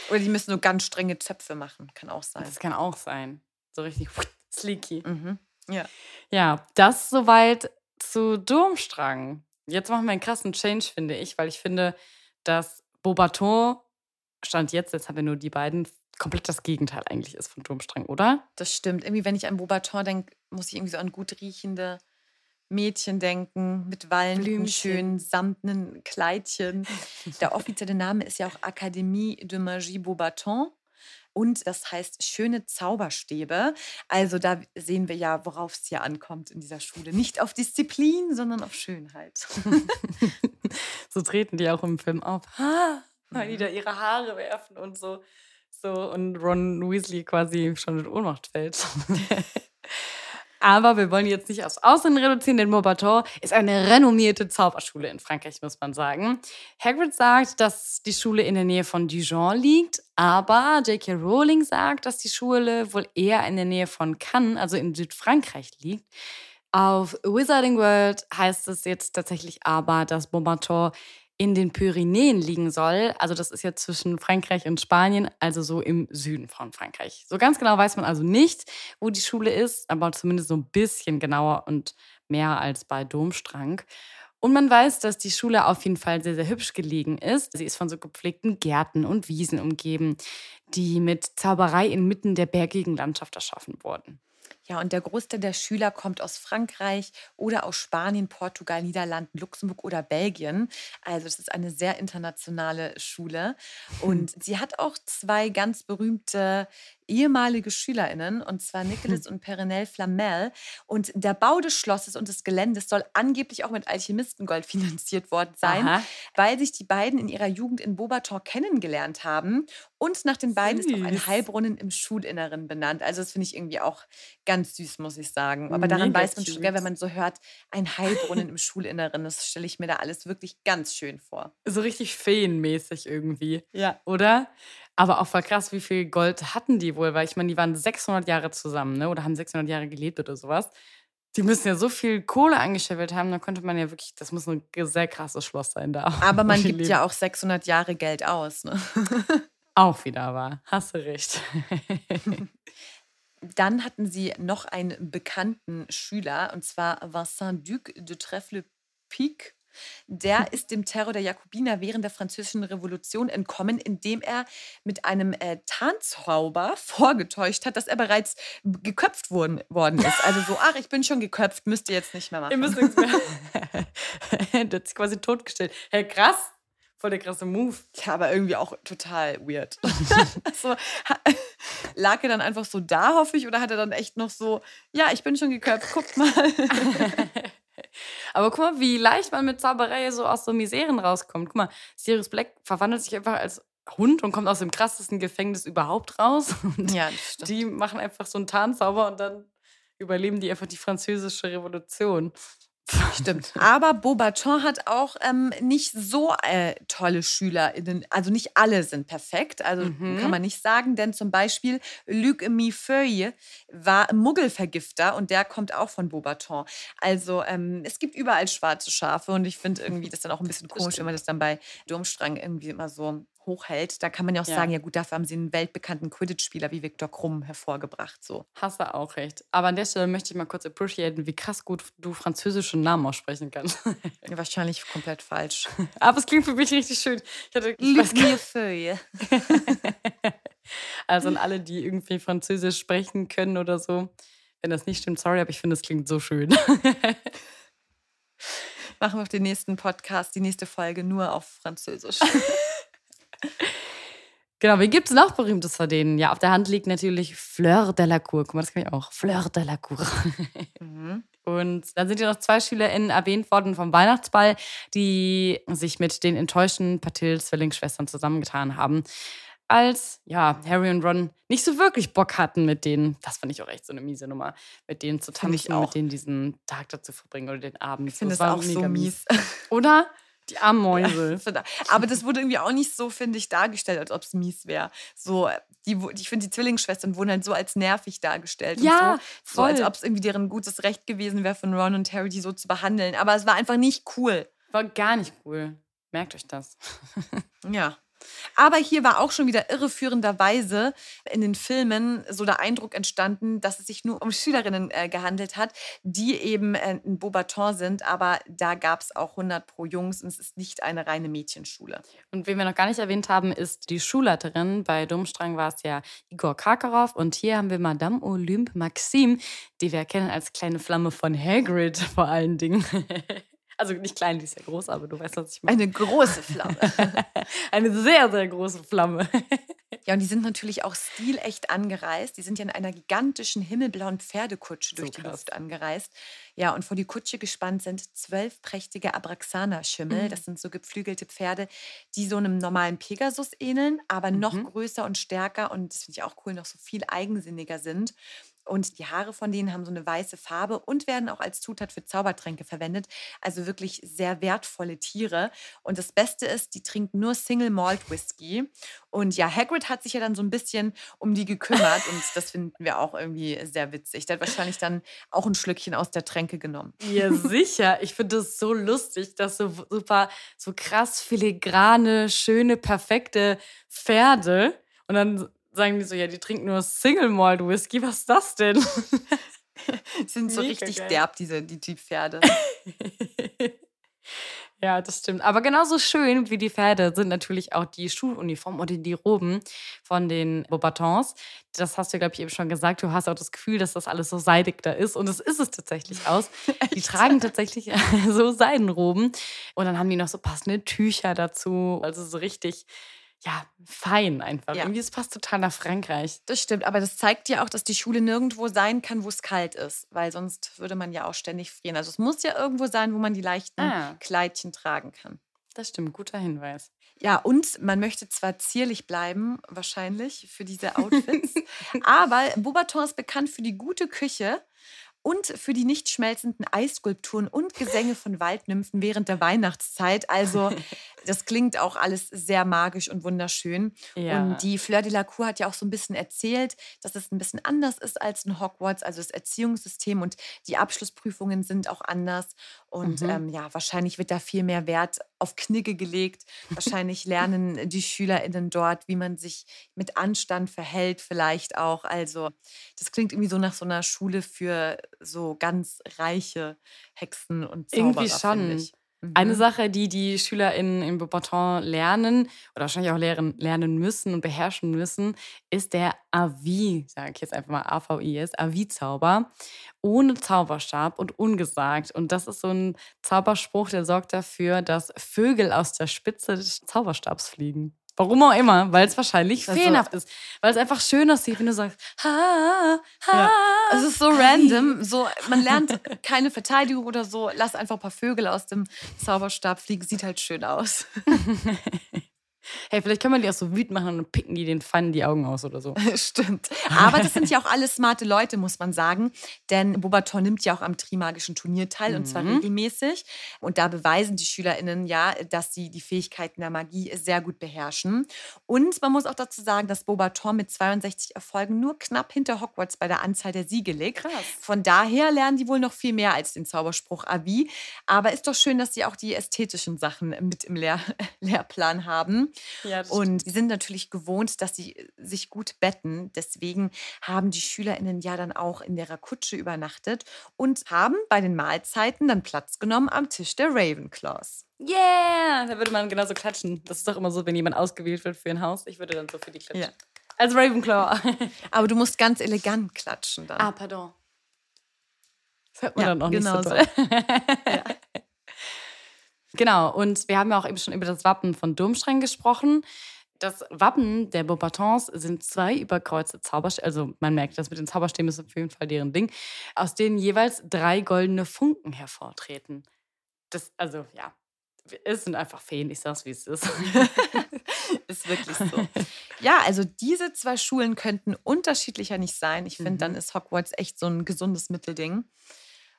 Oder die müssen nur ganz strenge Zöpfe machen. Kann auch sein.
Das kann auch sein. So richtig sleeky.
Mhm. Ja.
Ja, das soweit zu Durmstrang. Jetzt machen wir einen krassen Change, finde ich, weil ich finde, dass Bobaton Stand jetzt, jetzt haben wir nur die beiden, komplett das Gegenteil eigentlich ist von Durmstrang, oder?
Das stimmt. Irgendwie, wenn ich an Beaubaton denke, muss ich irgendwie so an gut riechende Mädchen denken, mit
Blümchen.
schönen, samtenen Kleidchen. Der offizielle Name ist ja auch Académie de Magie Beaubaton. Und das heißt schöne Zauberstäbe. Also da sehen wir ja, worauf es hier ankommt in dieser Schule. Nicht auf Disziplin, sondern auf Schönheit.
So treten die auch im Film auf. Ha, weil die da ihre Haare werfen und so. so und Ron Weasley quasi schon in Ohnmacht fällt. Aber wir wollen jetzt nicht aufs Aussehen reduzieren, denn Beaubaton ist eine renommierte Zauberschule in Frankreich, muss man sagen. Hagrid sagt, dass die Schule in der Nähe von Dijon liegt, aber J.K. Rowling sagt, dass die Schule wohl eher in der Nähe von Cannes, also in Südfrankreich, liegt. Auf Wizarding World heißt es jetzt tatsächlich aber, dass Beaubaton in den Pyrenäen liegen soll. Also das ist jetzt zwischen Frankreich und Spanien, also so im Süden von Frankreich. So ganz genau weiß man also nicht, wo die Schule ist, aber zumindest so ein bisschen genauer und mehr als bei Domstrang. Und man weiß, dass die Schule auf jeden Fall sehr, sehr hübsch gelegen ist. Sie ist von so gepflegten Gärten und Wiesen umgeben, die mit Zauberei inmitten der bergigen Landschaft erschaffen wurden.
Ja, und der Großteil der Schüler kommt aus Frankreich oder aus Spanien, Portugal, Niederlanden, Luxemburg oder Belgien. Also es ist eine sehr internationale Schule. Und sie hat auch zwei ganz berühmte ehemalige SchülerInnen, und zwar Nicolas und Perenelle Flamel. Und der Bau des Schlosses und des Geländes soll angeblich auch mit Alchemistengold finanziert worden sein,
Aha.
weil sich die beiden in ihrer Jugend in Beaubaton kennengelernt haben. Und nach den beiden ist auch ein
Süß.
Heilbrunnen im Schulinneren benannt. Also das finde ich irgendwie auch ganz süß, muss ich sagen. Aber daran
Mega
weiß man schon, gell, wenn man so hört, ein Heilbrunnen im Schulinneren, das stelle ich mir da alles wirklich ganz schön vor.
So richtig feenmäßig irgendwie.
Ja.
Oder? Aber auch voll krass, wie viel Gold hatten die wohl? Weil ich meine, die waren 600 Jahre zusammen, ne? Oder haben 600 Jahre gelebt oder sowas. Die müssen ja so viel Kohle angescheffelt haben, da könnte man ja wirklich, das muss ein sehr krasses Schloss sein da.
Aber man gibt
leben.
ja auch 600 Jahre Geld aus. Ne?
Auch wieder wahr. Hast du recht.
Dann hatten sie noch einen bekannten Schüler, und zwar Vincent Duc de Trèfle-Pic. Der ist dem Terror der Jakobiner während der Französischen Revolution entkommen, indem er mit einem äh, Tarnzauber vorgetäuscht hat, dass er bereits geköpft worden, worden ist. Also so, ach, ich bin schon geköpft, müsst ihr jetzt nicht mehr
Ihr
machen.
müsst nichts mehr. Der hat sich quasi totgestellt. Hey, krass. Voll der krasse Move.
Ja, aber irgendwie auch total weird. so, lag er dann einfach so da, hoffe ich, oder hat er dann echt noch so, ja, ich bin schon geköpft, guckt mal.
Aber guck mal, wie leicht man mit Zauberei so aus so Miseren rauskommt. Guck mal, Sirius Black verwandelt sich einfach als Hund und kommt aus dem krassesten Gefängnis überhaupt raus. Und
Ja, das stimmt.
die machen einfach so einen Tarnzauber und dann überleben die einfach die französische Revolution.
Stimmt. Aber Beaubaton hat auch ähm, nicht so äh, tolle SchülerInnen. Also nicht alle sind perfekt. Also
Mhm.
kann man nicht sagen, denn zum Beispiel Luc Millefeuille war Muggelvergifter und der kommt auch von Beaubaton. Also ähm, es gibt überall schwarze Schafe und ich finde irgendwie das dann auch ein bisschen komisch, wenn man das dann bei Durmstrang irgendwie immer so hochhält. Da kann man ja auch
Ja.
sagen, ja gut, dafür haben sie einen weltbekannten Quidditch-Spieler wie Viktor Krumm hervorgebracht. So.
Hast du auch recht. Aber an der Stelle möchte ich mal kurz appreciaten, wie krass gut du französische Namen aussprechen kannst.
Wahrscheinlich komplett falsch.
Aber es klingt für mich richtig schön. Ich hatte,
Millefeuille.
Also an alle, die irgendwie Französisch sprechen können oder so. Wenn das nicht stimmt, sorry, aber ich finde, es klingt so schön.
Machen wir auf den nächsten Podcast, die nächste Folge nur auf Französisch.
Genau, wie gibt es noch Berühmtes von denen? Ja, auf der Hand liegt natürlich Fleur de la Cour. Guck mal, das kann ich auch. Fleur de la Cour. Und dann sind ja noch zwei SchülerInnen erwähnt worden vom Weihnachtsball, die sich mit den enttäuschten Patil-Zwillingsschwestern zusammengetan haben. Als ja, Harry und Ron nicht so wirklich Bock hatten mit denen, das fand ich auch echt so eine miese Nummer, mit denen zu tanzen, mit denen diesen Tag dazu verbringen oder den Abend.
Ich finde
es
es
war
auch so
mega
mies.
Oder? Die armen Mäuse.
Aber das wurde irgendwie auch nicht so, finde ich, dargestellt, als ob es mies wäre. So, die, ich finde, die Zwillingsschwestern wurden halt so als nervig dargestellt.
Ja,
und so, so als
voll.
ob es irgendwie deren gutes Recht gewesen wäre, von Ron und Harry die so zu behandeln. Aber es war einfach nicht cool.
War gar nicht cool. Merkt euch das.
Ja. Aber hier war auch schon wieder irreführenderweise in den Filmen so der Eindruck entstanden, dass es sich nur um Schülerinnen äh, gehandelt hat, die eben äh, ein Beaubaton sind. Aber da gab es auch 100 pro Jungs und es ist nicht eine reine Mädchenschule.
Und wen wir noch gar nicht erwähnt haben, ist die Schulleiterin. Bei Domstrang war es ja Igor Karkarow. Und hier haben wir Madame Olympe Maxime, die wir erkennen als kleine Flamme von Hagrid vor allen Dingen. Also nicht klein, die ist ja groß, aber du weißt, was ich meine.
Eine große Flamme.
Eine sehr, sehr große Flamme.
Ja, und die sind natürlich auch stilecht angereist. Die sind ja in einer gigantischen himmelblauen Pferdekutsche durch
So
die
krass.
Luft angereist. Ja, und vor die Kutsche gespannt sind zwölf prächtige Abraxana-Schimmel. Das sind so geflügelte Pferde, die so einem normalen Pegasus ähneln, aber noch größer und stärker und das finde ich auch cool, noch so viel eigensinniger sind. Und die Haare von denen haben so eine weiße Farbe und werden auch als Zutat für Zaubertränke verwendet. Also wirklich sehr wertvolle Tiere. Und das Beste ist, die trinken nur Single Malt Whisky. Und ja, Hagrid hat sich ja dann so ein bisschen um die gekümmert. Und das finden wir auch irgendwie sehr witzig. Der hat wahrscheinlich dann auch ein Schlückchen aus der Tränke genommen.
Ja, sicher. Ich finde das so lustig, dass so super, so krass filigrane, schöne, perfekte Pferde. Und dann sagen die so, ja, die trinken nur Single Malt Whisky. Was ist das denn?
Sind so
Mega
richtig
geil.
derb, diese, die, die Pferde.
Ja, das stimmt. Aber genauso schön wie die Pferde sind natürlich auch die Schuluniformen oder die Roben von den Beaubatons. Das hast du, glaube ich, eben schon gesagt. Du hast auch das Gefühl, dass das alles so seidig da ist. Und das ist es tatsächlich aus. Die tragen tatsächlich so Seidenroben. Und dann haben die noch so passende Tücher dazu. Also so richtig, ja, fein einfach.
Ja.
Irgendwie, es passt total nach Frankreich.
Das stimmt, aber das zeigt ja auch, dass die Schule nirgendwo sein kann, wo es kalt ist, weil sonst würde man ja auch ständig frieren. Also es muss ja irgendwo sein, wo man die leichten
Ah.
Kleidchen tragen kann.
Das stimmt, guter Hinweis.
Ja, und man möchte zwar zierlich bleiben, wahrscheinlich, für diese Outfits, aber Beaubaton ist bekannt für die gute Küche und für die nicht schmelzenden Eisskulpturen und Gesänge von Waldnymphen während der Weihnachtszeit. Also, das klingt auch alles sehr magisch und wunderschön.
Ja.
Und die Fleur de la Cour hat ja auch so ein bisschen erzählt, dass es ein bisschen anders ist als in Hogwarts, also das Erziehungssystem und die Abschlussprüfungen sind auch anders. Und
Mhm.
ähm, ja, wahrscheinlich wird da viel mehr Wert auf Knigge gelegt. Wahrscheinlich lernen die SchülerInnen dort, wie man sich mit Anstand verhält, vielleicht auch. Also, das klingt irgendwie so nach so einer Schule für so ganz reiche Hexen und Zauberer.
Irgendwie schon.
Ich.
Eine
Mhm.
Sache, die die SchülerInnen in Beaubaton lernen oder wahrscheinlich auch lernen, lernen müssen und beherrschen müssen, ist der Avi, sage ich jetzt einfach mal A-V-I-S, Avi-Zauber. Ohne Zauberstab und ungesagt. Und das ist so ein Zauberspruch, der sorgt dafür, dass Vögel aus der Spitze des Zauberstabs fliegen. Warum auch immer, weil es wahrscheinlich
Also-
feenhaft ist. Weil es einfach schön aussieht, wenn du sagst, ha, ha,
Ja. Es ist so random. So, man lernt keine Verteidigung oder so. Lass einfach ein paar Vögel aus dem Zauberstab fliegen. Sieht halt schön aus.
Hey, vielleicht können wir die auch so wütend machen und picken die den Pfannen die Augen aus oder so.
Stimmt. Aber das sind ja auch alles smarte Leute, muss man sagen. Denn Bobaton nimmt ja auch am Trimagischen Turnier teil und zwar regelmäßig. Und da beweisen die SchülerInnen ja, dass sie die Fähigkeiten der Magie sehr gut beherrschen. Und man muss auch dazu sagen, dass Bobaton mit 62 Erfolgen nur knapp hinter Hogwarts bei der Anzahl der Siege liegt.
Krass.
Von daher lernen die wohl noch viel mehr als den Zauberspruch Abi. Aber ist doch schön, dass sie auch die ästhetischen Sachen mit im Lehr Lehrplan haben.
Ja,
Und sie sind natürlich gewohnt, dass sie äh, sich gut betten. Deswegen haben die SchülerInnen ja dann auch in der Kutsche übernachtet und haben bei den Mahlzeiten dann Platz genommen am Tisch der Ravenclaws.
Yeah! Da würde man genauso klatschen. Das ist doch immer so, wenn jemand ausgewählt wird für ein Haus. Ich würde dann so für die klatschen.
Ja.
Als Ravenclaw.
Aber du musst ganz elegant klatschen dann.
ah, pardon. Das hört man
Ja,
dann auch
genau
nicht so
so.
toll. Genau, und wir haben ja auch eben schon über das Wappen von Domstreng gesprochen. Das Wappen der Beaubatons sind zwei überkreuzte Zauberstäbe, also man merkt, das mit den Zauberstäben ist auf jeden Fall deren Ding, aus denen jeweils drei goldene Funken hervortreten. Das, also ja, es sind einfach Feen, ich sag's wie es ist.
ist wirklich so. Ja, also diese zwei Schulen könnten unterschiedlicher nicht sein. Ich finde, dann ist Hogwarts echt so ein gesundes Mittelding.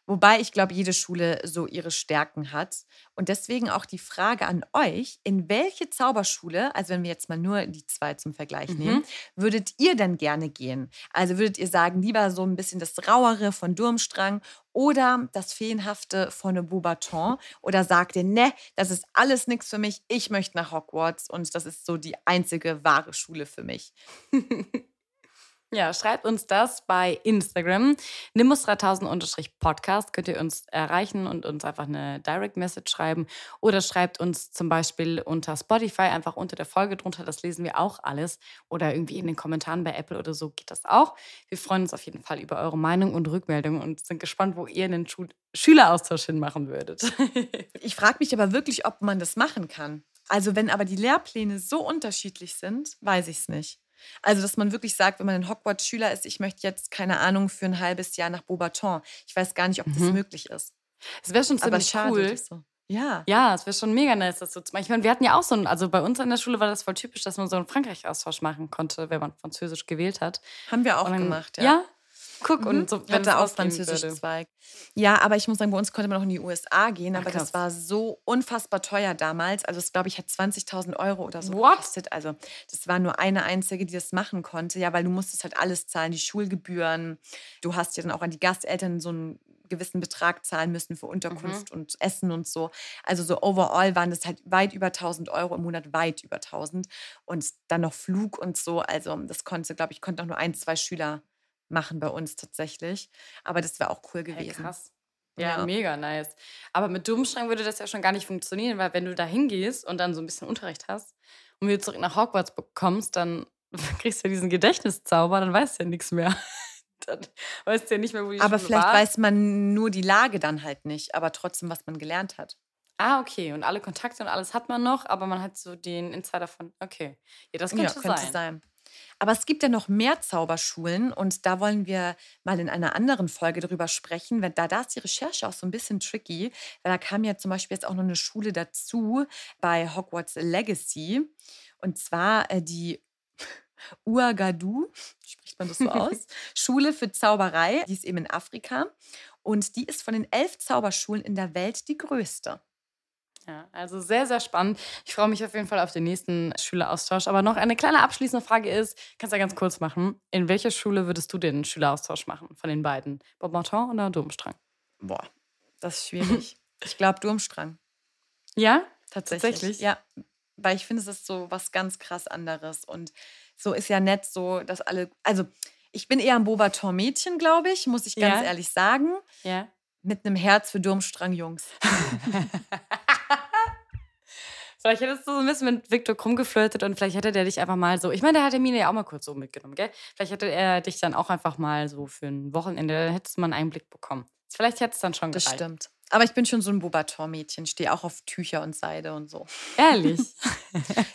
Wobei ich glaube, jede Schule so ihre Stärken hat. Und deswegen auch die Frage an euch, in welche Zauberschule, also wenn wir jetzt mal nur die zwei zum Vergleich
Mhm.
nehmen, würdet ihr denn gerne gehen? Also würdet ihr sagen, lieber so ein bisschen das Rauere von Durmstrang oder das Feenhafte von Beaubaton? Oder sagt ihr, ne, das ist alles nichts für mich, ich möchte nach Hogwarts und das ist so die einzige wahre Schule für mich?
Ja, schreibt uns das bei Instagram. Nimbus3000-Podcast könnt ihr uns erreichen und uns einfach eine Direct Message schreiben. Oder schreibt uns zum Beispiel unter Spotify einfach unter der Folge drunter. Das lesen wir auch alles. Oder irgendwie in den Kommentaren bei Apple oder so geht das auch. Wir freuen uns auf jeden Fall über eure Meinung und Rückmeldung und sind gespannt, wo ihr einen Schul Schüleraustausch hinmachen würdet.
Ich frage mich aber wirklich, ob man das machen kann. Also wenn aber die Lehrpläne so unterschiedlich sind, weiß ich es nicht. Also, dass man wirklich sagt, wenn man ein Hogwarts-Schüler ist, ich möchte jetzt, keine Ahnung, für ein halbes Jahr nach Beaubaton. Ich weiß gar nicht, ob das
Mhm.
möglich ist.
Es wäre schon ziemlich
schade.
cool.
So. Ja.
Ja, es wäre schon mega nice, das so zu machen. Ich meine, wir hatten ja auch so ein, also bei uns an der Schule war das voll typisch, dass man so einen Frankreich-Austausch machen konnte, wenn man Französisch gewählt hat.
Haben wir auch
dann-
gemacht, ja.
Ja, guck,
Mhm.
und so, wenn es
hatte auch französischen. Zweig. Ja, aber ich muss sagen, bei uns konnte man auch in die USA gehen,
Ach,
aber
krass.
das war so unfassbar teuer damals. Also, das glaube ich hat 20.000 Euro oder so
What?
gekostet. Also, das war nur eine einzige, die das machen konnte. Ja, weil du musstest halt alles zahlen, die Schulgebühren. Du hast ja dann auch an die Gasteltern so einen gewissen Betrag zahlen müssen für Unterkunft
Mhm.
und Essen und so. Also so overall waren das halt weit über 1000 Euro im Monat, weit über 1000. Und dann noch Flug und so. Also das konnte, glaube ich, konnte auch nur ein, zwei Schüler machen bei uns tatsächlich. Aber das wäre auch cool
Hey,
gewesen.
krass. Ja,
Ja.
mega nice. Aber mit Dummstrang würde das ja schon gar nicht funktionieren, weil wenn du da hingehst und dann so ein bisschen Unterricht hast und wieder zurück nach Hogwarts bekommst, dann kriegst du ja diesen Gedächtniszauber, dann weißt du ja nichts mehr. Dann weißt du ja nicht mehr, wo die
Aber
Schule
vielleicht
war.
weiß man nur die Lage dann halt nicht, aber trotzdem, was man gelernt hat.
Ah, okay. Und alle Kontakte und alles hat man noch, aber man hat so den Insider von, okay. Ja, das könnte,
ja, könnte
sein.
sein. Aber es gibt ja noch mehr Zauberschulen und da wollen wir mal in einer anderen Folge drüber sprechen, weil da, da ist die Recherche auch so ein bisschen tricky, weil da kam ja zum Beispiel jetzt auch noch eine Schule dazu bei Hogwarts Legacy und zwar äh, die Uagadu, spricht man das so aus, Schule für Zauberei, die ist eben in Afrika und die ist von den elf Zauberschulen in der Welt die größte.
Ja, also sehr, sehr spannend. Ich freue mich auf jeden Fall auf den nächsten Schüleraustausch. Aber noch eine kleine abschließende Frage ist, kannst du ja ganz kurz machen, in welcher Schule würdest du den Schüleraustausch machen von den beiden? Beaumonton oder Domstrang?
Boah, das ist schwierig. ich glaube Durmstrang.
Ja,
Tatsächlich.
Tatsächlich?
Ja, weil ich finde, es ist so was ganz krass anderes. Und so ist ja nett so, dass alle. Also, ich bin eher ein Bobaton-Mädchen, glaube ich, muss ich ganz
Ja.
ehrlich sagen.
Ja.
Mit einem Herz für Durmstrang-Jungs.
Vielleicht hättest du so ein bisschen mit Viktor Krumm geflirtet und vielleicht hätte der dich einfach mal so, ich meine, der hat Hermine ja auch mal kurz so mitgenommen, gell? Vielleicht hätte er dich dann auch einfach mal so für ein Wochenende, dann hättest du mal einen Einblick bekommen. Vielleicht hätte es dann schon
Das
gereicht.
stimmt. Aber ich bin schon so ein Bobaton-Mädchen, stehe auch auf Tücher und Seide und so.
Ehrlich.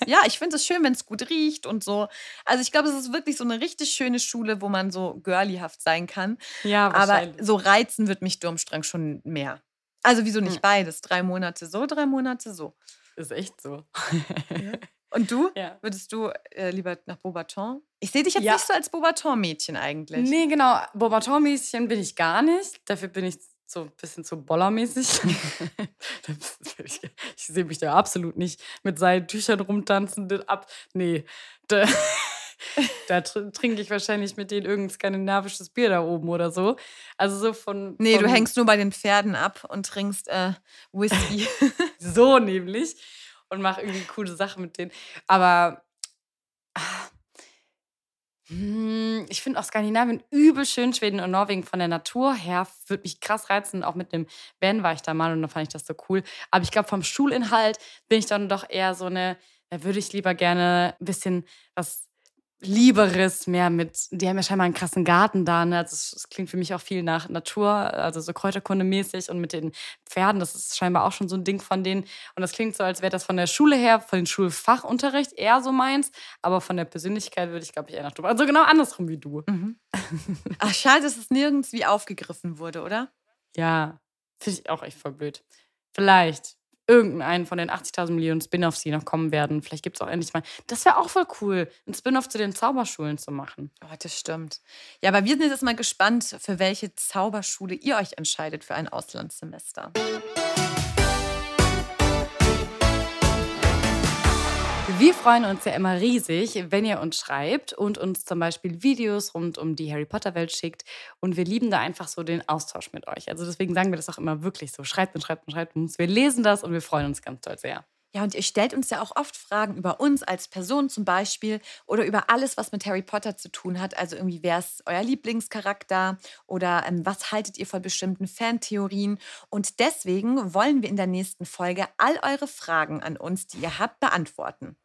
Ja, ich finde es schön, wenn es gut riecht und so. Also ich glaube, es ist wirklich so eine richtig schöne Schule, wo man so girlyhaft sein kann.
ja,
Aber
wahrscheinlich.
so reizen wird mich Durmstrang schon mehr. Also wieso nicht
Hm.
beides? Drei Monate so, drei Monate so.
Ist echt so.
Und du?
Ja.
Würdest du äh, lieber nach Beaubaton? Ich sehe dich jetzt
Ja.
nicht so als Beaubaton-Mädchen eigentlich.
Nee, genau. Bobaton-Mäßchen bin ich gar nicht. Dafür bin ich so ein bisschen zu bollermäßig. ich ich sehe mich da absolut nicht mit Seidentüchern rumtanzen. das Ab nee, da, tr- trinke ich wahrscheinlich mit denen irgendein skandinavisches Bier da oben oder so. Also so von.
Nee, du
von-
hängst nur bei den Pferden ab und trinkst äh, Whisky.
So nämlich. Und mache irgendwie coole Sachen mit denen. Aber. ah, hm, Ich finde auch Skandinavien übel schön, Schweden und Norwegen von der Natur her. Würde mich krass reizen. Auch mit dem Van war ich da mal und da fand ich das so cool. Aber ich glaube, vom Schulinhalt bin ich dann doch eher so eine, da würde ich lieber gerne ein bisschen was Lieberes mehr mit, die haben ja scheinbar einen krassen Garten da, ne? Also es, es klingt für mich auch viel nach Natur, also so Kräuterkunde-mäßig und mit den Pferden, das ist scheinbar auch schon so ein Ding von denen. Und das klingt so, als wäre das von der Schule her, von dem Schulfachunterricht eher so meins, aber von der Persönlichkeit würde ich, glaube ich, eher nach Dubai. Also genau andersrum wie du.
Mhm. Ach, schade, dass es nirgends wie aufgegriffen wurde, oder?
Ja, finde ich auch echt voll blöd. Vielleicht irgendeinen von den 80.000 Millionen Spin-offs, die noch kommen werden. Vielleicht gibt es auch endlich mal. Das wäre auch voll cool, einen Spin-off zu den Zauberschulen zu machen.
Oh, das stimmt. Ja, aber wir sind jetzt mal gespannt, für welche Zauberschule ihr euch entscheidet für ein Auslandssemester.
Wir freuen uns ja immer riesig, wenn ihr uns schreibt und uns zum Beispiel Videos rund um die Harry Potter-Welt schickt. Und wir lieben da einfach so den Austausch mit euch. Also deswegen sagen wir das auch immer wirklich so. Schreibt und schreibt und schreibt uns. Wir lesen das und wir freuen uns ganz toll sehr.
Ja, und ihr stellt uns ja auch oft Fragen über uns als Person zum Beispiel oder über alles, was mit Harry Potter zu tun hat. Also irgendwie, wer ist euer Lieblingscharakter oder ähm, was haltet ihr von bestimmten Fantheorien? Und deswegen wollen wir in der nächsten Folge all eure Fragen an uns, die ihr habt, beantworten.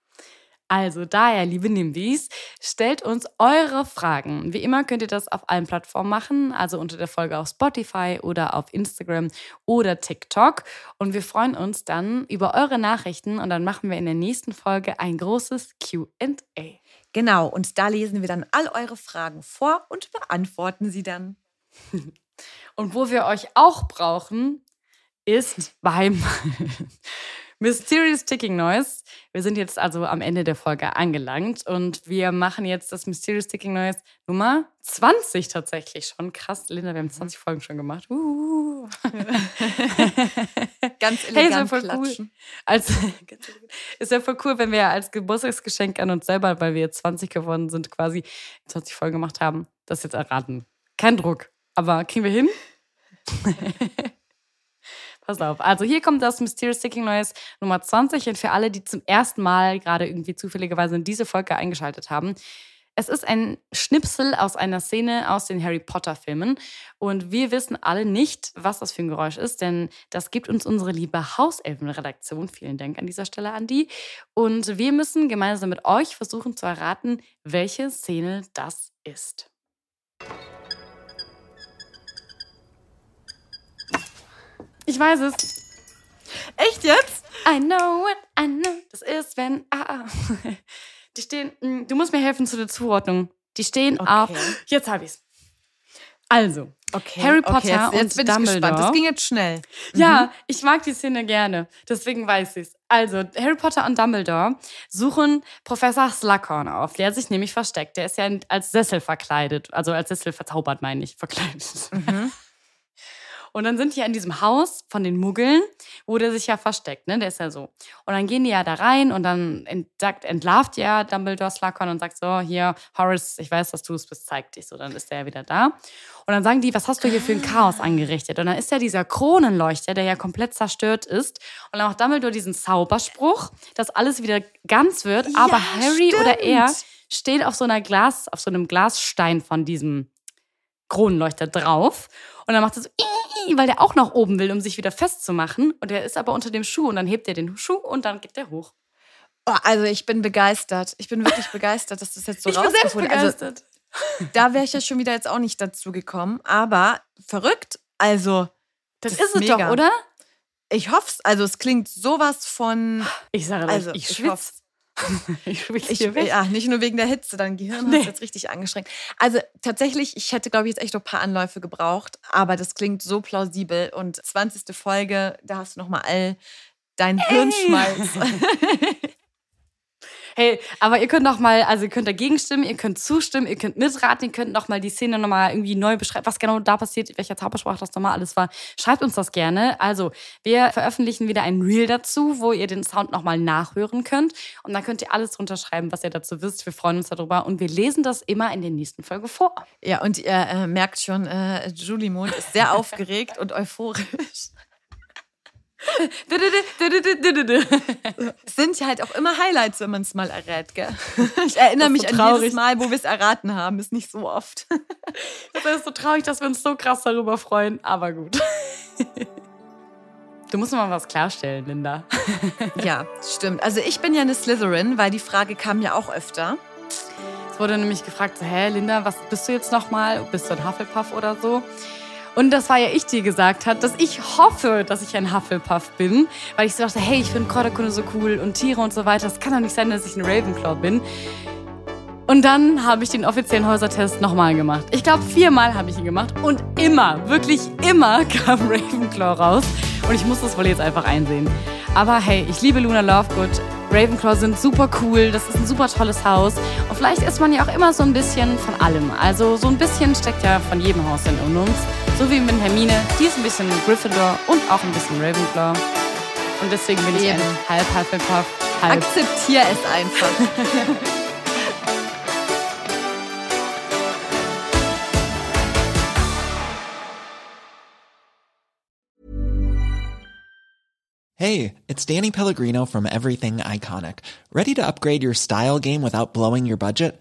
Also daher, liebe Nimbis, stellt uns eure Fragen. Wie immer könnt ihr das auf allen Plattformen machen, also unter der Folge auf Spotify oder auf Instagram oder TikTok. Und wir freuen uns dann über eure Nachrichten und dann machen wir in der nächsten Folge ein großes QA.
Genau, und da lesen wir dann all eure Fragen vor und beantworten sie dann.
Und wo wir euch auch brauchen, ist beim Mysterious Ticking Noise. Wir sind jetzt also am Ende der Folge angelangt und wir machen jetzt das Mysterious Ticking Noise Nummer 20 tatsächlich schon. Krass, Linda, wir haben 20 Folgen schon gemacht. Uh.
Ganz elegant hey, ist ja voll
cool. Als, ist ja voll cool, wenn wir als Geburtstagsgeschenk an uns selber, weil wir jetzt 20 geworden sind, quasi 20 Folgen gemacht haben, das jetzt erraten. Kein Druck, aber kriegen wir hin? Pass auf. Also hier kommt das Mysterious Sticking Noise Nummer 20 und für alle, die zum ersten Mal gerade irgendwie zufälligerweise in diese Folge eingeschaltet haben. Es ist ein Schnipsel aus einer Szene aus den Harry Potter Filmen und wir wissen alle nicht, was das für ein Geräusch ist, denn das gibt uns unsere liebe Hauselfenredaktion. Vielen Dank an dieser Stelle an die. Und wir müssen gemeinsam mit euch versuchen zu erraten, welche Szene das ist. Ich weiß es.
Echt jetzt?
I know it, I know. Das ist, wenn. Ah, ah. Die stehen. Mm, du musst mir helfen zu der Zuordnung. Die stehen okay. auf. Jetzt hab ich's. Also, okay, Harry Potter okay, jetzt, jetzt und bin Dumbledore. Ich gespannt.
Das ging jetzt schnell.
Mhm. Ja, ich mag die Szene gerne. Deswegen weiß ich's. Also, Harry Potter und Dumbledore suchen Professor Slughorn auf. Der hat sich nämlich versteckt. Der ist ja als Sessel verkleidet. Also als Sessel verzaubert, meine ich. Verkleidet. Mhm. Und dann sind die ja in diesem Haus von den Muggeln, wo der sich ja versteckt, ne? Der ist ja so. Und dann gehen die ja da rein und dann sagt, entlarvt ja Dumbledore Slughorn und sagt so, hier, Horace, ich weiß, dass du es bist, zeig dich. So, dann ist der ja wieder da. Und dann sagen die, was hast du hier für ein Chaos angerichtet? Und dann ist ja dieser Kronenleuchter, der ja komplett zerstört ist. Und dann macht Dumbledore diesen Zauberspruch, dass alles wieder ganz wird. Ja, aber Harry stimmt. oder er steht auf so einer Glas, auf so einem Glasstein von diesem Kronenleuchter drauf. Und dann macht er so, weil der auch nach oben will, um sich wieder festzumachen. Und der ist aber unter dem Schuh und dann hebt er den Schuh und dann geht der hoch.
Oh, also ich bin begeistert. Ich bin wirklich begeistert, dass das jetzt so
ich rausgefunden
bin begeistert. Also, da wäre ich ja schon wieder jetzt auch nicht dazu gekommen. Aber verrückt. Also,
das, das ist es mega. doch, oder?
Ich hoffe es. Also, es klingt sowas von.
Ich sage also, ich, ich schwitze.
ich ich, ja, nicht nur wegen der Hitze, dein Gehirn nee. hast jetzt richtig angestrengt. Also tatsächlich, ich hätte, glaube ich, jetzt echt noch ein paar Anläufe gebraucht, aber das klingt so plausibel. Und 20. Folge, da hast du noch mal all dein Hirnschmalz.
Hey, aber ihr könnt noch mal, also ihr könnt dagegen stimmen, ihr könnt zustimmen, ihr könnt mitraten, ihr könnt noch mal die Szene noch mal irgendwie neu beschreiben, was genau da passiert, welcher Zaubersprach das nochmal alles war. Schreibt uns das gerne. Also, wir veröffentlichen wieder ein Reel dazu, wo ihr den Sound noch mal nachhören könnt und dann könnt ihr alles drunter schreiben, was ihr dazu wisst. Wir freuen uns darüber und wir lesen das immer in der nächsten Folge vor.
Ja, und ihr äh, merkt schon, äh, Julie Mond ist sehr aufgeregt und euphorisch. Sind ja halt auch immer Highlights, wenn man es mal errät, gell? Ich erinnere mich so an jedes Mal, wo wir es erraten haben. Ist nicht so oft.
Das ist so traurig, dass wir uns so krass darüber freuen, aber gut. Du musst mal was klarstellen, Linda.
Ja, stimmt. Also ich bin ja eine Slytherin, weil die Frage kam ja auch öfter.
Es wurde nämlich gefragt, so, hä, Linda, was bist du jetzt nochmal? Bist du ein Hufflepuff oder so? Und das war ja ich, die gesagt hat, dass ich hoffe, dass ich ein Hufflepuff bin, weil ich so dachte, hey, ich finde Kräuterkunde so cool und Tiere und so weiter. Das kann doch nicht sein, dass ich ein Ravenclaw bin. Und dann habe ich den offiziellen Häusertest nochmal gemacht. Ich glaube, viermal habe ich ihn gemacht und immer, wirklich immer kam Ravenclaw raus. Und ich muss das wohl jetzt einfach einsehen. Aber hey, ich liebe Luna Lovegood. Ravenclaw sind super cool, das ist ein super tolles Haus. Und vielleicht ist man ja auch immer so ein bisschen von allem. Also so ein bisschen steckt ja von jedem Haus in uns. So wie mit Hermine, die ist ein bisschen Gryffindor und auch ein bisschen Ravenclaw. Und deswegen bin ich ein halb Hufflepuff, halb.
Akzeptier es einfach.
Hey, it's Danny Pellegrino from Everything Iconic. Ready to upgrade your style game without blowing your budget?